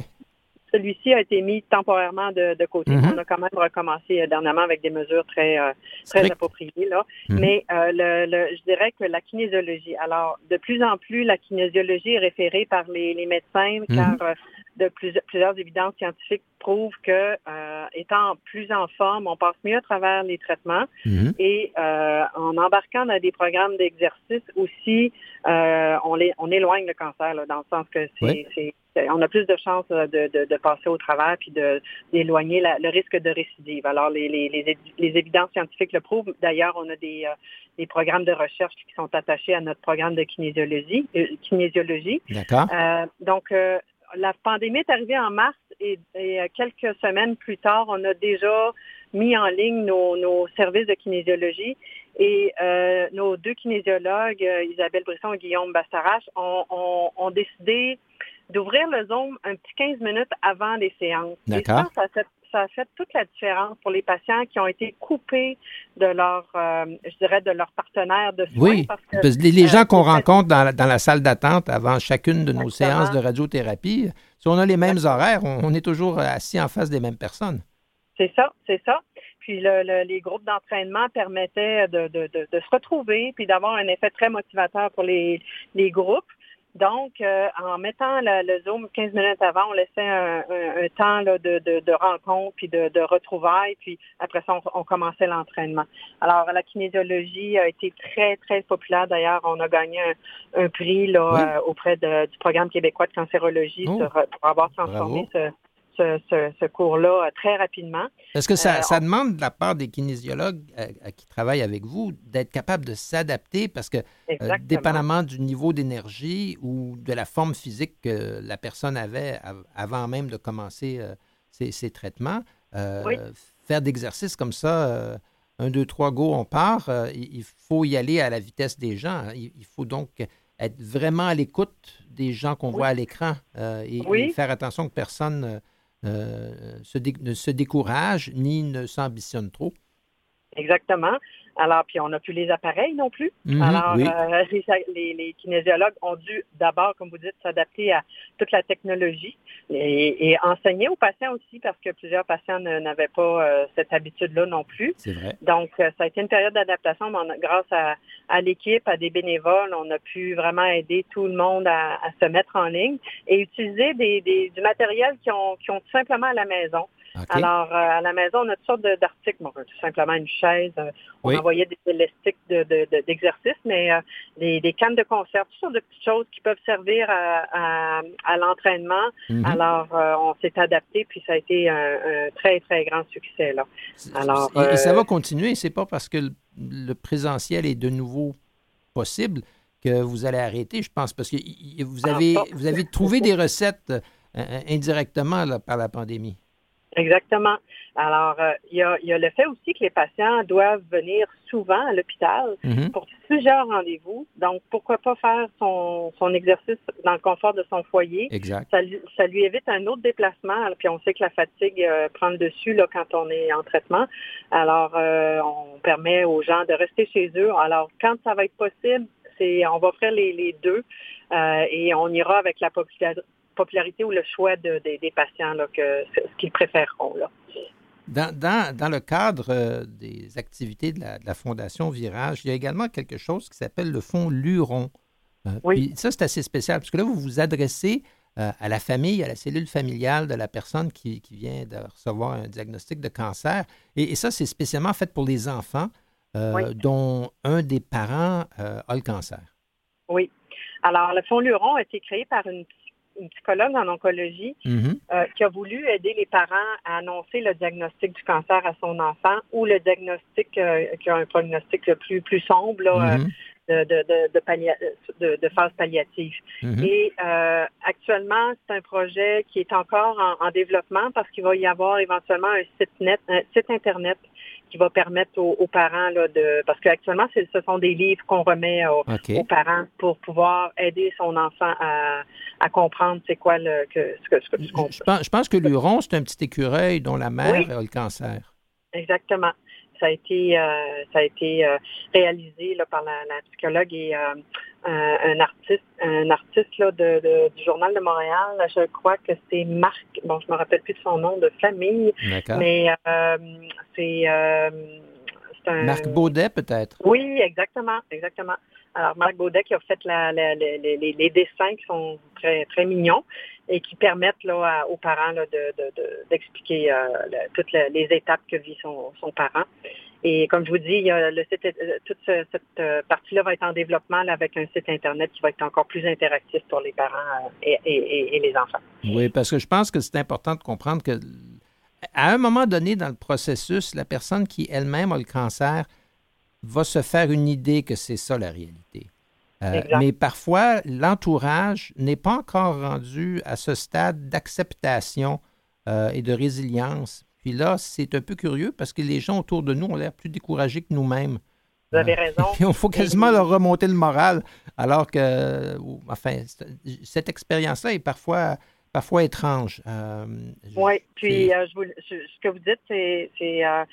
Celui-ci a été mis temporairement de, côté. Mm-hmm. On a quand même recommencé dernièrement avec des mesures très très appropriées là. Mm-hmm. Mais le, je dirais que la kinésiologie. Alors, de plus en plus, la kinésiologie est référée par les, médecins mm-hmm. car de plusieurs évidences scientifiques prouvent que euh, étant plus en forme, on passe mieux à travers les traitements mhm. et euh, en embarquant dans des programmes d'exercice aussi, euh, on, les, on éloigne le cancer dans le sens que c'est on a plus de chances de, passer au travers puis d'éloigner le risque de récidive. Alors, les, les, les, évidences scientifiques le prouvent. D'ailleurs, on a des, des, programmes de recherche qui sont attachés à notre programme de kinésiologie. kinésiologie. D'accord. donc, la pandémie est arrivée en mars et, euh, quelques semaines plus tard, on a déjà mis en ligne nos, services de kinésiologie et euh, nos deux kinésiologues, euh, Isabelle Brisson et Guillaume Bastarache, ont, décidé d'ouvrir le Zoom un petit 15 minutes avant les séances. D'accord ça a fait toute la différence pour les patients qui ont été coupés de leur, euh, je dirais, de leur partenaire de soins. Oui, parce que, les, gens euh, qu'on rencontre dans la, dans la, salle d'attente avant chacune de nos séances de radiothérapie, si on a les mêmes horaires, on, est toujours assis en face des mêmes personnes. C'est ça, c'est ça. Puis le, les groupes d'entraînement permettaient de, de, de, de, se retrouver puis d'avoir un effet très motivateur pour les, les groupes. Donc, euh, en mettant le, Zoom 15 minutes avant, on laissait un, temps de, de, rencontre, puis de, de retrouvailles, puis après ça, on, commençait l'entraînement. Alors, la kinésiologie a été très, très populaire. D'ailleurs, on a gagné un, prix là, euh, auprès du programme québécois de cancérologie oh. pour avoir transformé ce, ce, cours-là euh, très rapidement. Est-ce que ça, euh, demande de la part des kinésiologues euh, qui travaillent avec vous d'être capable de s'adapter? Parce que, dépendamment du niveau d'énergie ou de la forme physique que la personne avait avant même de commencer ses, traitements, faire d'exercices comme ça, un, deux, trois, go, on part, il faut y aller à la vitesse des gens. Il, faut donc être vraiment à l'écoute des gens qu'on voit à l'écran et, et, faire attention que personne euh, ne se décourage ni ne s'ambitionne trop. Exactement. Alors, puis on n'a plus les appareils non plus. Mhm, Alors, euh, les, kinésiologues ont dû d'abord, comme vous dites, s'adapter à toute la technologie et, enseigner aux patients aussi parce que plusieurs patients n'avaient pas euh, cette habitude-là non plus. C'est vrai. Donc, euh, ça a été une période d'adaptation. Grâce à, l'équipe, à des bénévoles, on a pu vraiment aider tout le monde à, se mettre en ligne et utiliser du matériel qui ont, ont tout simplement à la maison. Alors, euh, à la maison, on a toutes sortes d'articles. Bon, tout simplement une chaise. Euh, on envoyait des élastiques d'exercice, de, mais euh, des, cannes de conserve, toutes sortes de petites choses qui peuvent servir à, l'entraînement. Mhm. Alors, on s'est adapté, puis ça a été un, très, très grand succès. Là. Alors, et, ça va continuer. C'est pas parce que le, présentiel est de nouveau possible que vous allez arrêter, je pense, parce que vous ah, avez, vous avez trouvé des recettes indirectement par la pandémie. Exactement. Alors, euh, il y, a, y, a, le fait aussi que les patients doivent venir souvent à l'hôpital Mhm. pour plusieurs rendez-vous. Donc, pourquoi pas faire son, son exercice dans le confort de son foyer? Exact. Ça, lui- ça lui évite un autre déplacement. Puis on sait que la fatigue euh, prend le dessus là, quand on est en traitement. Alors, euh, on permet aux gens de rester chez eux. Alors, quand ça va être possible, c'est on va offrir les, les deux euh, et on ira avec la popula- popularité ou le choix de- des- des patients, là, que, ce qu'ils préféreront. Là. Dans, dans, dans le cadre euh, des activités de la, de la Fondation Virage, il y a également quelque chose qui s'appelle le fonds Luron. Euh, Oui. puis ça, c'est assez spécial, parce que là, vous vous adressez euh, à la famille, à la cellule familiale de la personne qui, qui vient de recevoir un diagnostic de cancer. Et, et ça, c'est spécialement fait pour les enfants euh, Oui. dont un des parents a le cancer. Oui. Alors, le fonds Luron a été créé par une, une psychologue en oncologie Mhm. euh, qui a voulu aider les parents à annoncer le diagnostic du cancer à son enfant ou le diagnostic euh, qui a un prognostic le plus, plus sombre là, euh, Mhm. De, de, de, de, pallia- de- de phase palliative. Mhm. Et euh, actuellement, c'est un projet qui est encore en, en développement parce qu'il va y avoir éventuellement un site net, un site internet qui va permettre aux, aux parents là, de parce qu'actuellement, ce sont des livres qu'on remet aux, parents pour pouvoir aider son enfant à, à comprendre c'est quoi le que ce que ce que qu'on Je pense, je pense que Luron, c'est un petit écureuil dont la mère Oui. a le cancer. Exactement. Ça a été, euh, ça a été euh, réalisé là, par la, la psychologue et euh, un, artiste, un artiste là, de, de- du Journal de Montréal. Je crois que c'est Marc. Bon, je me rappelle plus de son nom de famille, mais c'est, c'est un. Marc Baudet, peut-être? Oui, exactement, exactement. Alors, Marc Baudet qui a fait les, dessins qui sont très, très mignons et qui permettent là, aux parents là, de- de- d'expliquer euh, toutes les, étapes que vit son, son parent. Et comme je vous dis, le site, euh, toute ce- cette euh, partie-là va être en développement avec un site Internet qui va être encore plus interactif pour les parents et- et les enfants. Oui, parce que je pense que c'est important de comprendre que à un moment donné dans le processus, la personne qui elle-même a le cancer va se faire une idée que c'est ça la réalité. Euh, mais parfois, l'entourage n'est pas encore rendu à ce stade d'acceptation euh, et de résilience. Puis là, c'est un peu curieux parce que les gens autour de nous ont l'air plus découragés que nous-mêmes. Vous avez raison. Puis il faut quasiment leur remonter le moral, alors que, enfin, cette expérience-là est parfois, parfois étrange. Euh, Oui, puis c'est- euh, je vous, je- ce que vous dites, c'est, euh,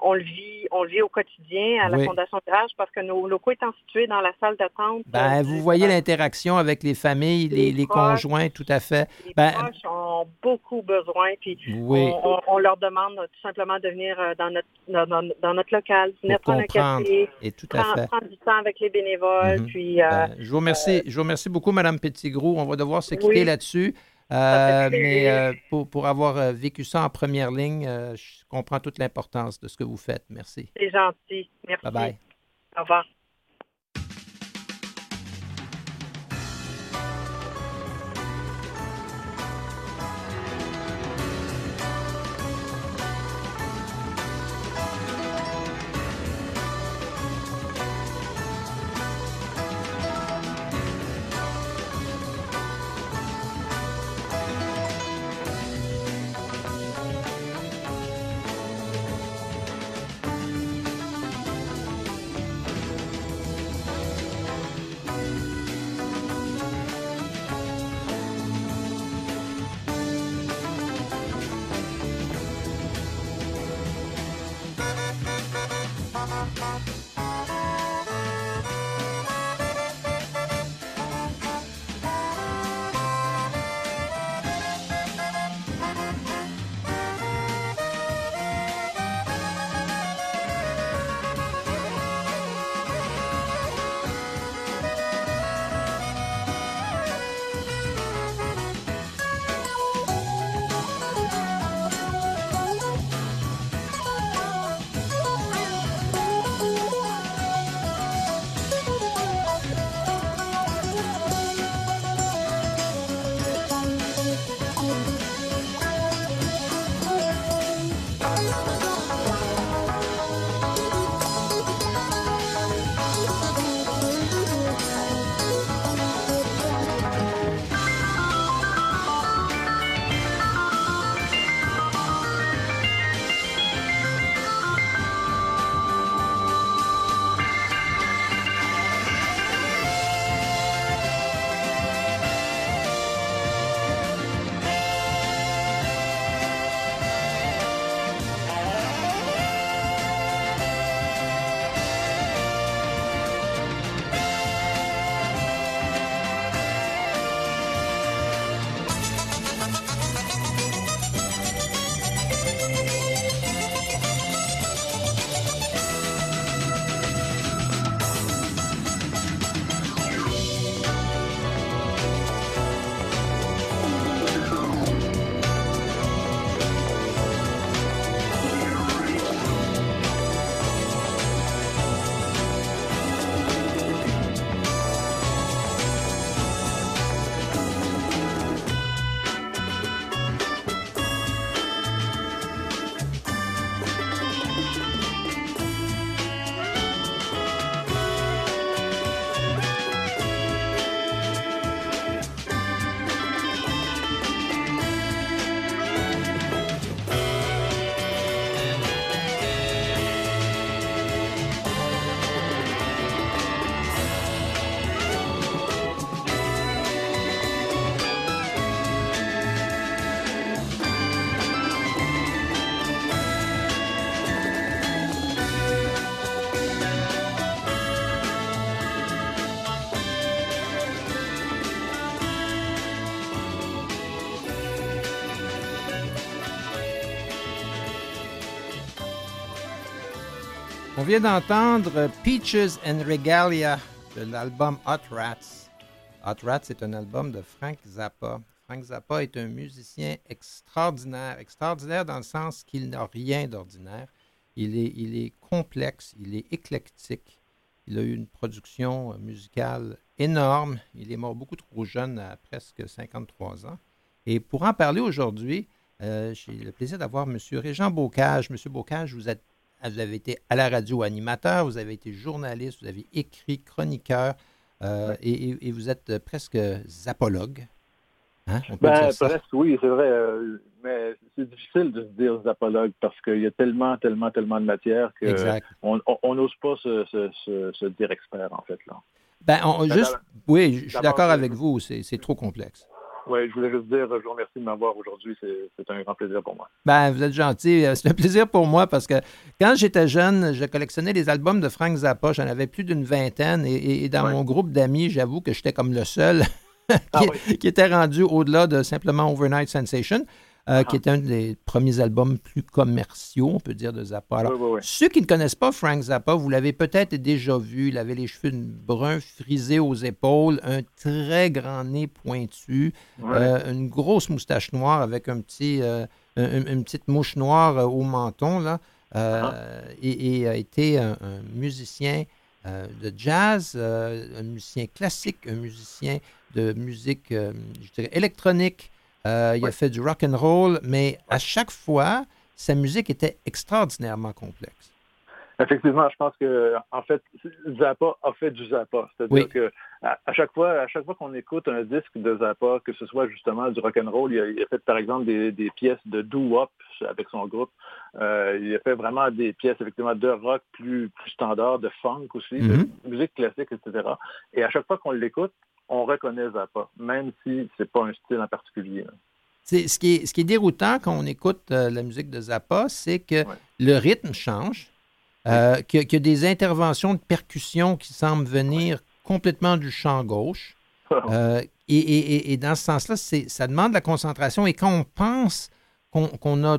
on le vit, on le vit au quotidien à la Oui. Fondation Virage parce que nos locaux étant situés dans la salle d'attente. ben, euh, vous voyez l'interaction avec les familles, les, Les les proches. conjoints, tout à fait. Les Ben, proches ont beaucoup besoin, puis Oui, on, on- on leur demande tout simplement de venir euh, dans notre, dans, dans- notre local, venir pour prendre un café, Et tout à prendre, fait. prendre du temps avec les bénévoles, Mhm. puis euh, Ben, je, vous remercie, je vous remercie beaucoup, Mme Petitgrou. On va devoir se quitter Oui. là-dessus. Euh, mais euh, pour, pour avoir euh, vécu ça en première ligne, euh, je comprends toute l'importance de ce que vous faites. Merci. c'est gentil. Merci. Bye bye. Au revoir. On vient d'entendre Peaches and Regalia de l'album Hot Rats. Hot Rats est un album de Frank Zappa. Frank Zappa est un musicien extraordinaire, extraordinaire dans le sens qu'il n'a rien d'ordinaire. Il est, il est complexe, il est éclectique. Il a eu une production musicale énorme. Il est mort beaucoup trop jeune, à presque 53 ans. Et pour en parler aujourd'hui, euh, j'ai le plaisir d'avoir M. Régent Bocage. M. Bocage, vous êtes vous avez été à la radio animateur, vous avez été journaliste, vous avez écrit chroniqueur euh, et, vous êtes presque zapologue. Hein? Ben, presque, oui, c'est vrai. Euh, mais c'est difficile de se dire zapologue parce qu'il y a tellement, tellement, tellement de matière qu'on n'ose pas se, dire expert, en fait. Là. Ben, juste, oui, je suis d'accord avec vous, c'est trop complexe. Oui, je voulais juste dire, je vous remercie de m'avoir aujourd'hui. C'est un grand plaisir pour moi. Ben, vous êtes gentil. Euh, c'est un plaisir pour moi parce que quand j'étais jeune, je collectionnais les albums de Frank Zappa. J'en avais plus d'une vingtaine. Et, dans mon groupe d'amis, j'avoue que j'étais comme le seul ah qui, était rendu au-delà de simplement Overnight Sensation. Euh, qui est un des premiers albums plus commerciaux, on peut dire, de Zappa. Alors, ceux qui ne connaissent pas Frank Zappa, vous l'avez peut-être déjà vu. Il avait les cheveux bruns frisés aux épaules, un très grand nez pointu, euh, une grosse moustache noire avec un petit, euh, une, petite mouche noire au menton, là, uh-huh. et, a été un, musicien de jazz, un musicien classique, un musicien de musique, je dirais, électronique, euh, il a fait du rock and roll, mais à chaque fois, sa musique était extraordinairement complexe. Effectivement, je pense que en fait, Zappa a fait du Zappa. C'est-à-dire que à, chaque fois, à chaque fois qu'on écoute un disque de Zappa, que ce soit justement du rock and roll, il a, fait par exemple des, pièces de doo-wop avec son groupe. Euh, il a fait vraiment des pièces effectivement de rock plus, plus standard, de funk aussi, de mm-hmm. musique classique, etc. Et à chaque fois qu'on l'écoute, on reconnaît Zappa, même si c'est pas un style en particulier. C'est, ce, qui est, ce qui est déroutant quand on écoute euh, la musique de Zappa, c'est que le rythme change, euh, qu'il, y a des interventions de percussion qui semblent venir complètement du champ gauche. Euh, et, dans ce sens-là, ça demande de la concentration. Et quand on pense qu'on, a,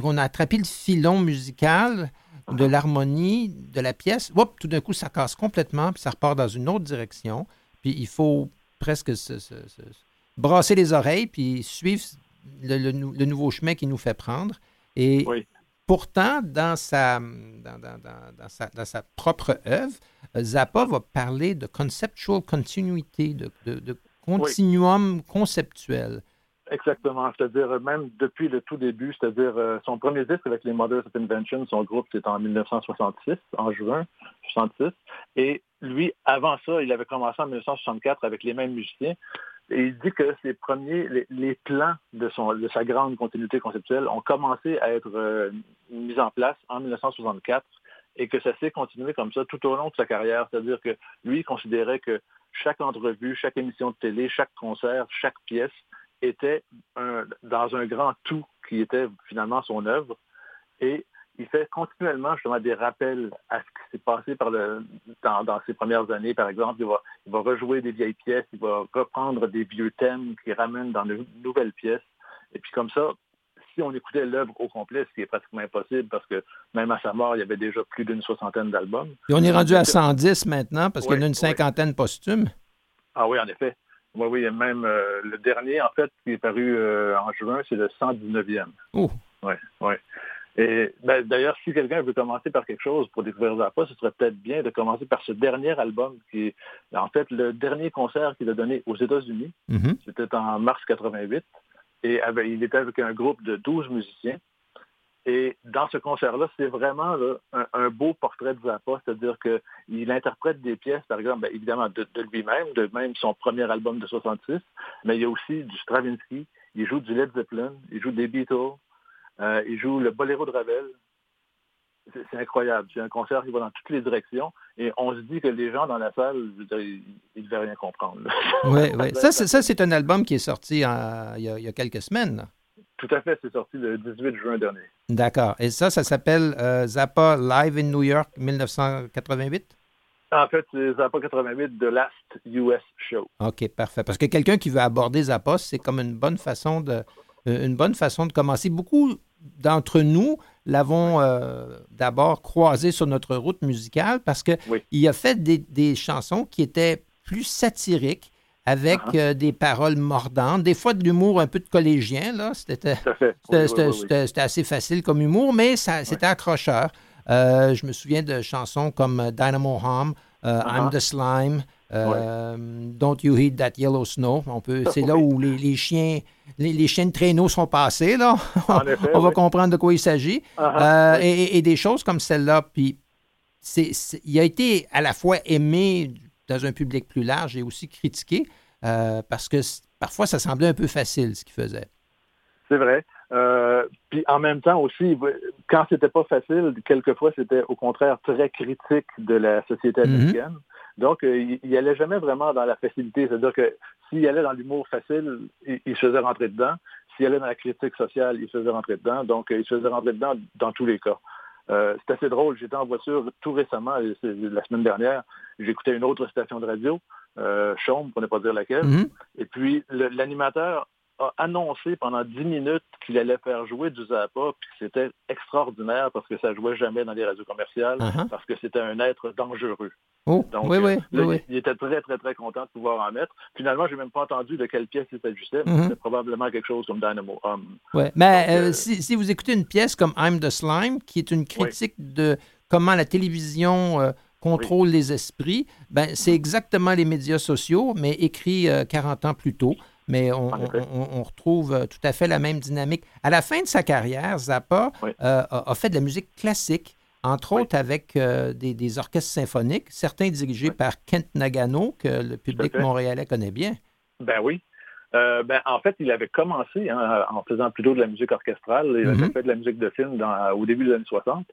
qu'on a attrapé le filon musical de uh-huh. l'harmonie de la pièce, tout d'un coup, ça casse complètement, puis ça repart dans une autre direction. Puis il faut presque se, brasser les oreilles puis suivre le, nouveau chemin qu'il nous fait prendre. Et pourtant, dans sa, dans, sa, propre œuvre, Zappa va parler de conceptual continuity, de, de, continuum conceptuel. Exactement. C'est-à-dire, même depuis le tout début, c'est-à-dire euh, son premier disque avec les Mothers of Invention, son groupe, c'était en 1966, en juin 66. Et lui, avant ça, il avait commencé en 1964 avec les mêmes musiciens. Et il dit que ses premiers, les, plans de, son, de sa grande continuité conceptuelle ont commencé à être euh, mis en place en 1964 et que ça s'est continué comme ça tout au long de sa carrière. C'est-à-dire que lui, il considérait que chaque entrevue, chaque émission de télé, chaque concert, chaque pièce était dans un grand tout qui était finalement son œuvre. Et il fait continuellement justement des rappels à ce qui s'est passé par le, dans, ses premières années, par exemple. Il va, il va rejouer des vieilles pièces, il va reprendre des vieux thèmes qu'il ramène dans de nouvelles pièces. Et puis comme ça, si on écoutait l'œuvre au complet, ce qui est pratiquement impossible parce que même à sa mort, il y avait déjà plus d'une soixantaine d'albums. Et on est rendu à 110 maintenant parce qu'il y en a une cinquantaine posthume. Ah oui, en effet. Oui, oui, même euh, le dernier, en fait, qui est paru euh, en juin, c'est le 119e. Oh! Oui, oui. Et ben, d'ailleurs, si quelqu'un veut commencer par quelque chose pour découvrir Zappa, ce serait peut-être bien de commencer par ce dernier album qui est en fait le dernier concert qu'il a donné aux États-Unis. Mm-hmm. C'était en mars 88. Et il était avec un groupe de 12 musiciens. Et dans ce concert-là, c'est vraiment un, beau portrait de Zappa, c'est-à-dire qu'il interprète des pièces, par exemple, ben, évidemment, de, de lui-même, de même son premier album de 66, mais il y a aussi du Stravinsky, il joue du Led Zeppelin, il joue des Beatles, euh, il joue le boléro de Ravel. C'est incroyable. C'est un concert qui va dans toutes les directions. Et on se dit que les gens dans la salle, ils ne devaient rien comprendre. Oui, oui. Ça, c'est un album qui est sorti il, y a, quelques semaines. Tout à fait. C'est sorti le 18 juin dernier. D'accord. Et ça, ça s'appelle euh, Zappa Live in New York 1988? En fait, c'est Zappa 88, The Last US Show. OK, parfait. Parce que quelqu'un qui veut aborder Zappa, c'est comme une bonne façon de, une bonne façon de commencer. Beaucoup d'entre nous l'avons euh, d'abord croisé sur notre route musicale parce qu'il il a fait des, chansons qui étaient plus satiriques, avec uh-huh. euh, des paroles mordantes, des fois de l'humour un peu de collégien. Là. C'était, assez facile comme humour, mais c'était accrocheur. Euh, je me souviens de chansons comme Dynamo Home, uh-huh. I'm the Slime. Euh, Don't You Heed That Yellow Snow? On peut, c'est là où les, chiens, les, chiens de traîneau sont passés. Là. on va comprendre de quoi il s'agit. Ah, ah, euh, et, des choses comme celle-là. Puis, c'est, il a été à la fois aimé dans un public plus large et aussi critiqué euh, parce que parfois, ça semblait un peu facile ce qu'il faisait. C'est vrai. puis en même temps aussi, quand c'était pas facile, quelquefois c'était au contraire très critique de la société mm-hmm. américaine. Donc, euh, il n'allait jamais vraiment dans la facilité. C'est-à-dire que s'il allait dans l'humour facile, il, se faisait rentrer dedans. S'il allait dans la critique sociale, il se faisait rentrer dedans. Donc, euh, il se faisait rentrer dedans dans tous les cas. Euh, c'est assez drôle. J'étais en voiture tout récemment, la semaine dernière. J'écoutais une autre station de radio, euh, Chaume, pour ne pas dire laquelle. Mm-hmm. Et puis, l'animateur a annoncé pendant dix minutes qu'il allait faire jouer du Zappa, puis c'était extraordinaire parce que ça jouait jamais dans les radios commerciales, uh-huh. parce que c'était un être dangereux. Oh, oui, oui, oui, Il était très, très, très content de pouvoir en mettre. Finalement, je n'ai même pas entendu de quelle pièce il s'agissait. Mm-hmm. C'était probablement quelque chose comme Dynamo Hum. Oui, mais euh, euh, si, vous écoutez une pièce comme I'm the Slime, qui est une critique de comment la télévision euh, contrôle les esprits, ben, c'est exactement les médias sociaux, mais écrit 40 ans plus tôt mais on, retrouve tout à fait la même dynamique. À la fin de sa carrière, Zappa a, fait de la musique classique entre autres avec euh, des, orchestres symphoniques, certains dirigés par Kent Nagano, que le public montréalais connaît bien. Ben oui. Euh, ben, en fait, il avait commencé hein, en faisant plutôt de la musique orchestrale. Il avait mm-hmm. fait de la musique de film au début des années 60.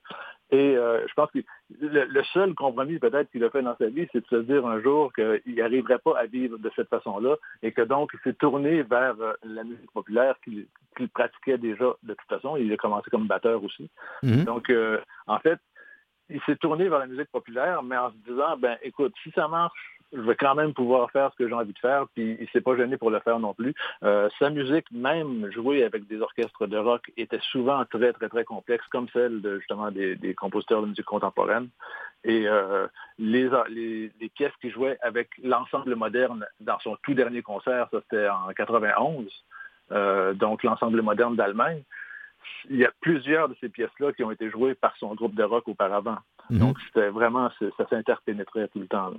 Et euh, je pense que le, seul compromis peut-être qu'il a fait dans sa vie, c'est de se dire un jour qu'il n'arriverait pas à vivre de cette façon-là et que donc il s'est tourné vers euh, la musique populaire qu'il pratiquait déjà de toute façon. Il a commencé comme batteur aussi. Mhm. Donc, euh, en fait, il s'est tourné vers la musique populaire, mais en se disant, ben écoute, si ça marche, je vais quand même pouvoir faire ce que j'ai envie de faire, puis il s'est pas gêné pour le faire non plus. Euh, sa musique, même jouée avec des orchestres de rock, était souvent très, très, très complexe, comme celle de justement des, compositeurs de musique contemporaine. Et euh, les, les, pièces qu'il jouait avec l'ensemble moderne dans son tout dernier concert, ça c'était en 91, euh, donc l'ensemble moderne d'Allemagne, il y a plusieurs de ces pièces-là qui ont été jouées par son groupe de rock auparavant. Mm-hmm. Donc c'était vraiment, ça s'interpénétrait tout le temps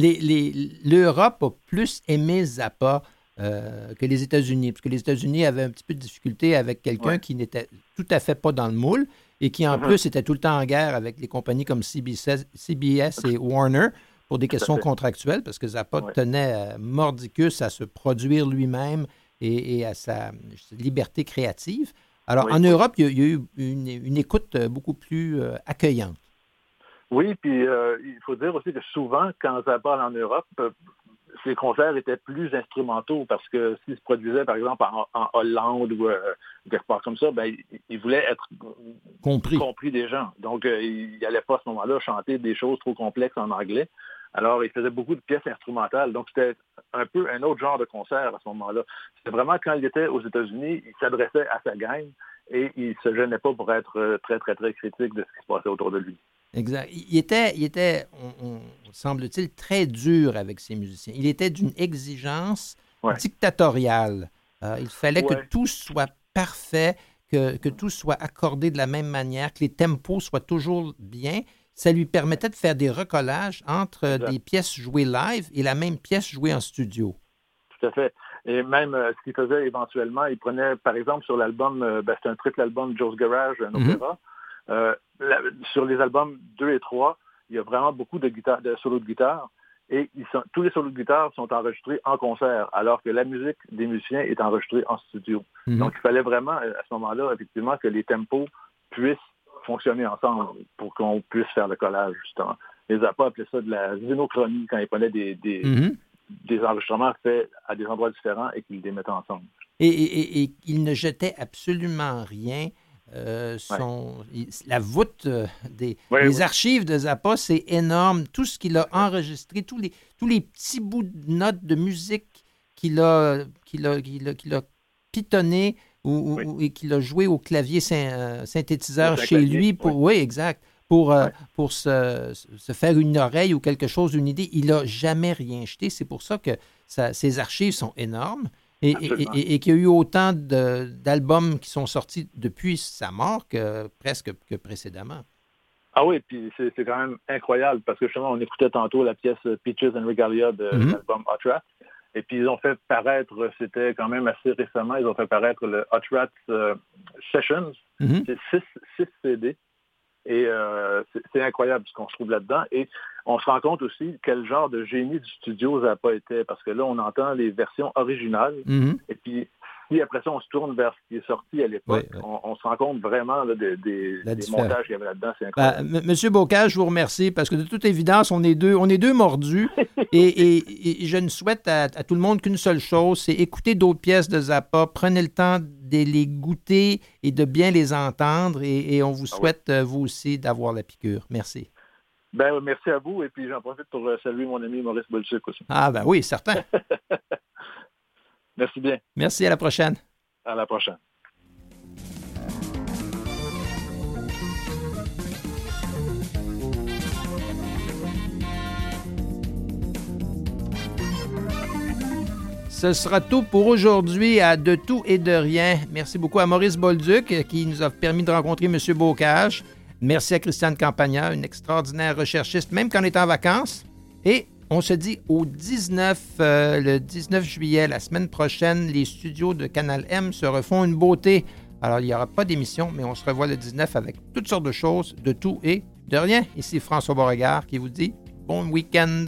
l'Europe a plus aimé Zappa euh, que les États-Unis, parce que les États-Unis avaient un petit peu de difficulté avec quelqu'un qui n'était tout à fait pas dans le moule et qui en uh-huh. plus était tout le temps en guerre avec les compagnies comme CBS, et Warner pour des questions contractuelles, parce que Zappa tenait euh, mordicus à se produire lui-même et, à sa liberté créative. Alors, en Europe, il y, a, eu une, écoute euh, beaucoup plus accueillante. Oui, puis euh, il faut dire aussi que souvent, quand ça parle en Europe, euh, ces concerts étaient plus instrumentaux parce que s'ils se produisaient, par exemple, en, Hollande ou euh, quelque part comme ça, ben, ils voulaient être compris. compris des gens. Donc, ils n'allaient pas à ce moment-là chanter des choses trop complexes en anglais. Alors, ils faisaient beaucoup de pièces instrumentales. Donc, c'était un peu un autre genre de concert à ce moment-là. C'était vraiment quand il était aux États-Unis, il s'adressait à sa gang et il ne se gênait pas pour être très, très, très critique de ce qui se passait autour de lui. Exact. Il était, il était on, semble-t-il, très dur avec ses musiciens. Il était d'une exigence dictatoriale. Euh, il fallait que tout soit parfait, que, que, tout soit accordé de la même manière, que les tempos soient toujours bien. Ça lui permettait de faire des recollages entre des pièces jouées live et la même pièce jouée en studio. Tout à fait. Et même euh, ce qu'il faisait éventuellement, il prenait, par exemple, sur l'album, euh, ben, c'est un triple album Joe's Garage, un mhm. opéra. Euh, sur les albums 2 et 3, il y a vraiment beaucoup de, guitare, de solos de guitare. Et tous les solos de guitare sont enregistrés en concert, alors que la musique des musiciens est enregistrée en studio. Mhm. Donc, il fallait vraiment, à ce moment-là, effectivement, que les tempos puissent fonctionner ensemble pour qu'on puisse faire le collage, justement. Les APA appelaient ça de la xénochronie quand ils prenaient des, des, mhm. enregistrements faits à des endroits différents et qu'ils les mettaient ensemble. Et, et, et ils ne jetaient absolument rien euh, la voûte euh, des, archives de Zappa, c'est énorme. Tout ce qu'il a enregistré, tous les, tous les petits bouts de notes de musique qu'il a, qu'il a, qu'il a, qu'il a pitonné et qu'il a joué au clavier synthétiseur chez lui pour. Oui, exact pour, euh, pour se, faire une oreille ou quelque chose, une idée. Il n'a jamais rien jeté. C'est pour ça que ses archives sont énormes et, qu'il y a eu autant d'albums qui sont sortis depuis sa mort que presque que précédemment. Ah oui, puis c'est quand même incroyable parce que justement, on écoutait tantôt la pièce Peaches and Regalia de mm-hmm. l'album Hot Rats. Et puis ils ont fait paraître, c'était quand même assez récemment, ils ont fait paraître le Hot Rats euh, Sessions. Mm-hmm. C'est six CD. Et euh, c'est incroyable ce qu'on se trouve là-dedans. Et on se rend compte aussi quel genre de génie du studio ça n'a pas été. Parce que là, on entend les versions originales. Mm-hmm. Et puis, si après ça, on se tourne vers ce qui est sorti à l'époque, on, se rend compte vraiment des, montages qu'il y avait là-dedans. C'est ben, incroyable. Monsieur Bocage, je vous remercie parce que de toute évidence, on est deux, on est deux mordus. et, je ne souhaite à, tout le monde qu'une seule chose, c'est écouter d'autres pièces de Zappa. Prenez le temps de les goûter et de bien les entendre. Et, on vous ah souhaite, euh, vous aussi, d'avoir la piqûre. Merci. Ben, merci à vous. Et puis, j'en profite pour euh, saluer mon ami Maurice Bolchuk aussi. Ah, ben oui, certain. Merci bien. Merci, à la prochaine. À la prochaine. Ce sera tout pour aujourd'hui à De tout et de rien. Merci beaucoup à Maurice Bolduc qui nous a permis de rencontrer M. Bocage. Merci à Christiane Campagna, une extraordinaire recherchiste, même quand on est en vacances. Et on se dit au 19, euh, le 19 juillet, la semaine prochaine, les studios de Canal M se refont une beauté. Alors, il n'y aura pas d'émission, mais on se revoit le 19 avec toutes sortes de choses, de tout et de rien. Ici François Beauregard qui vous dit bon week-end.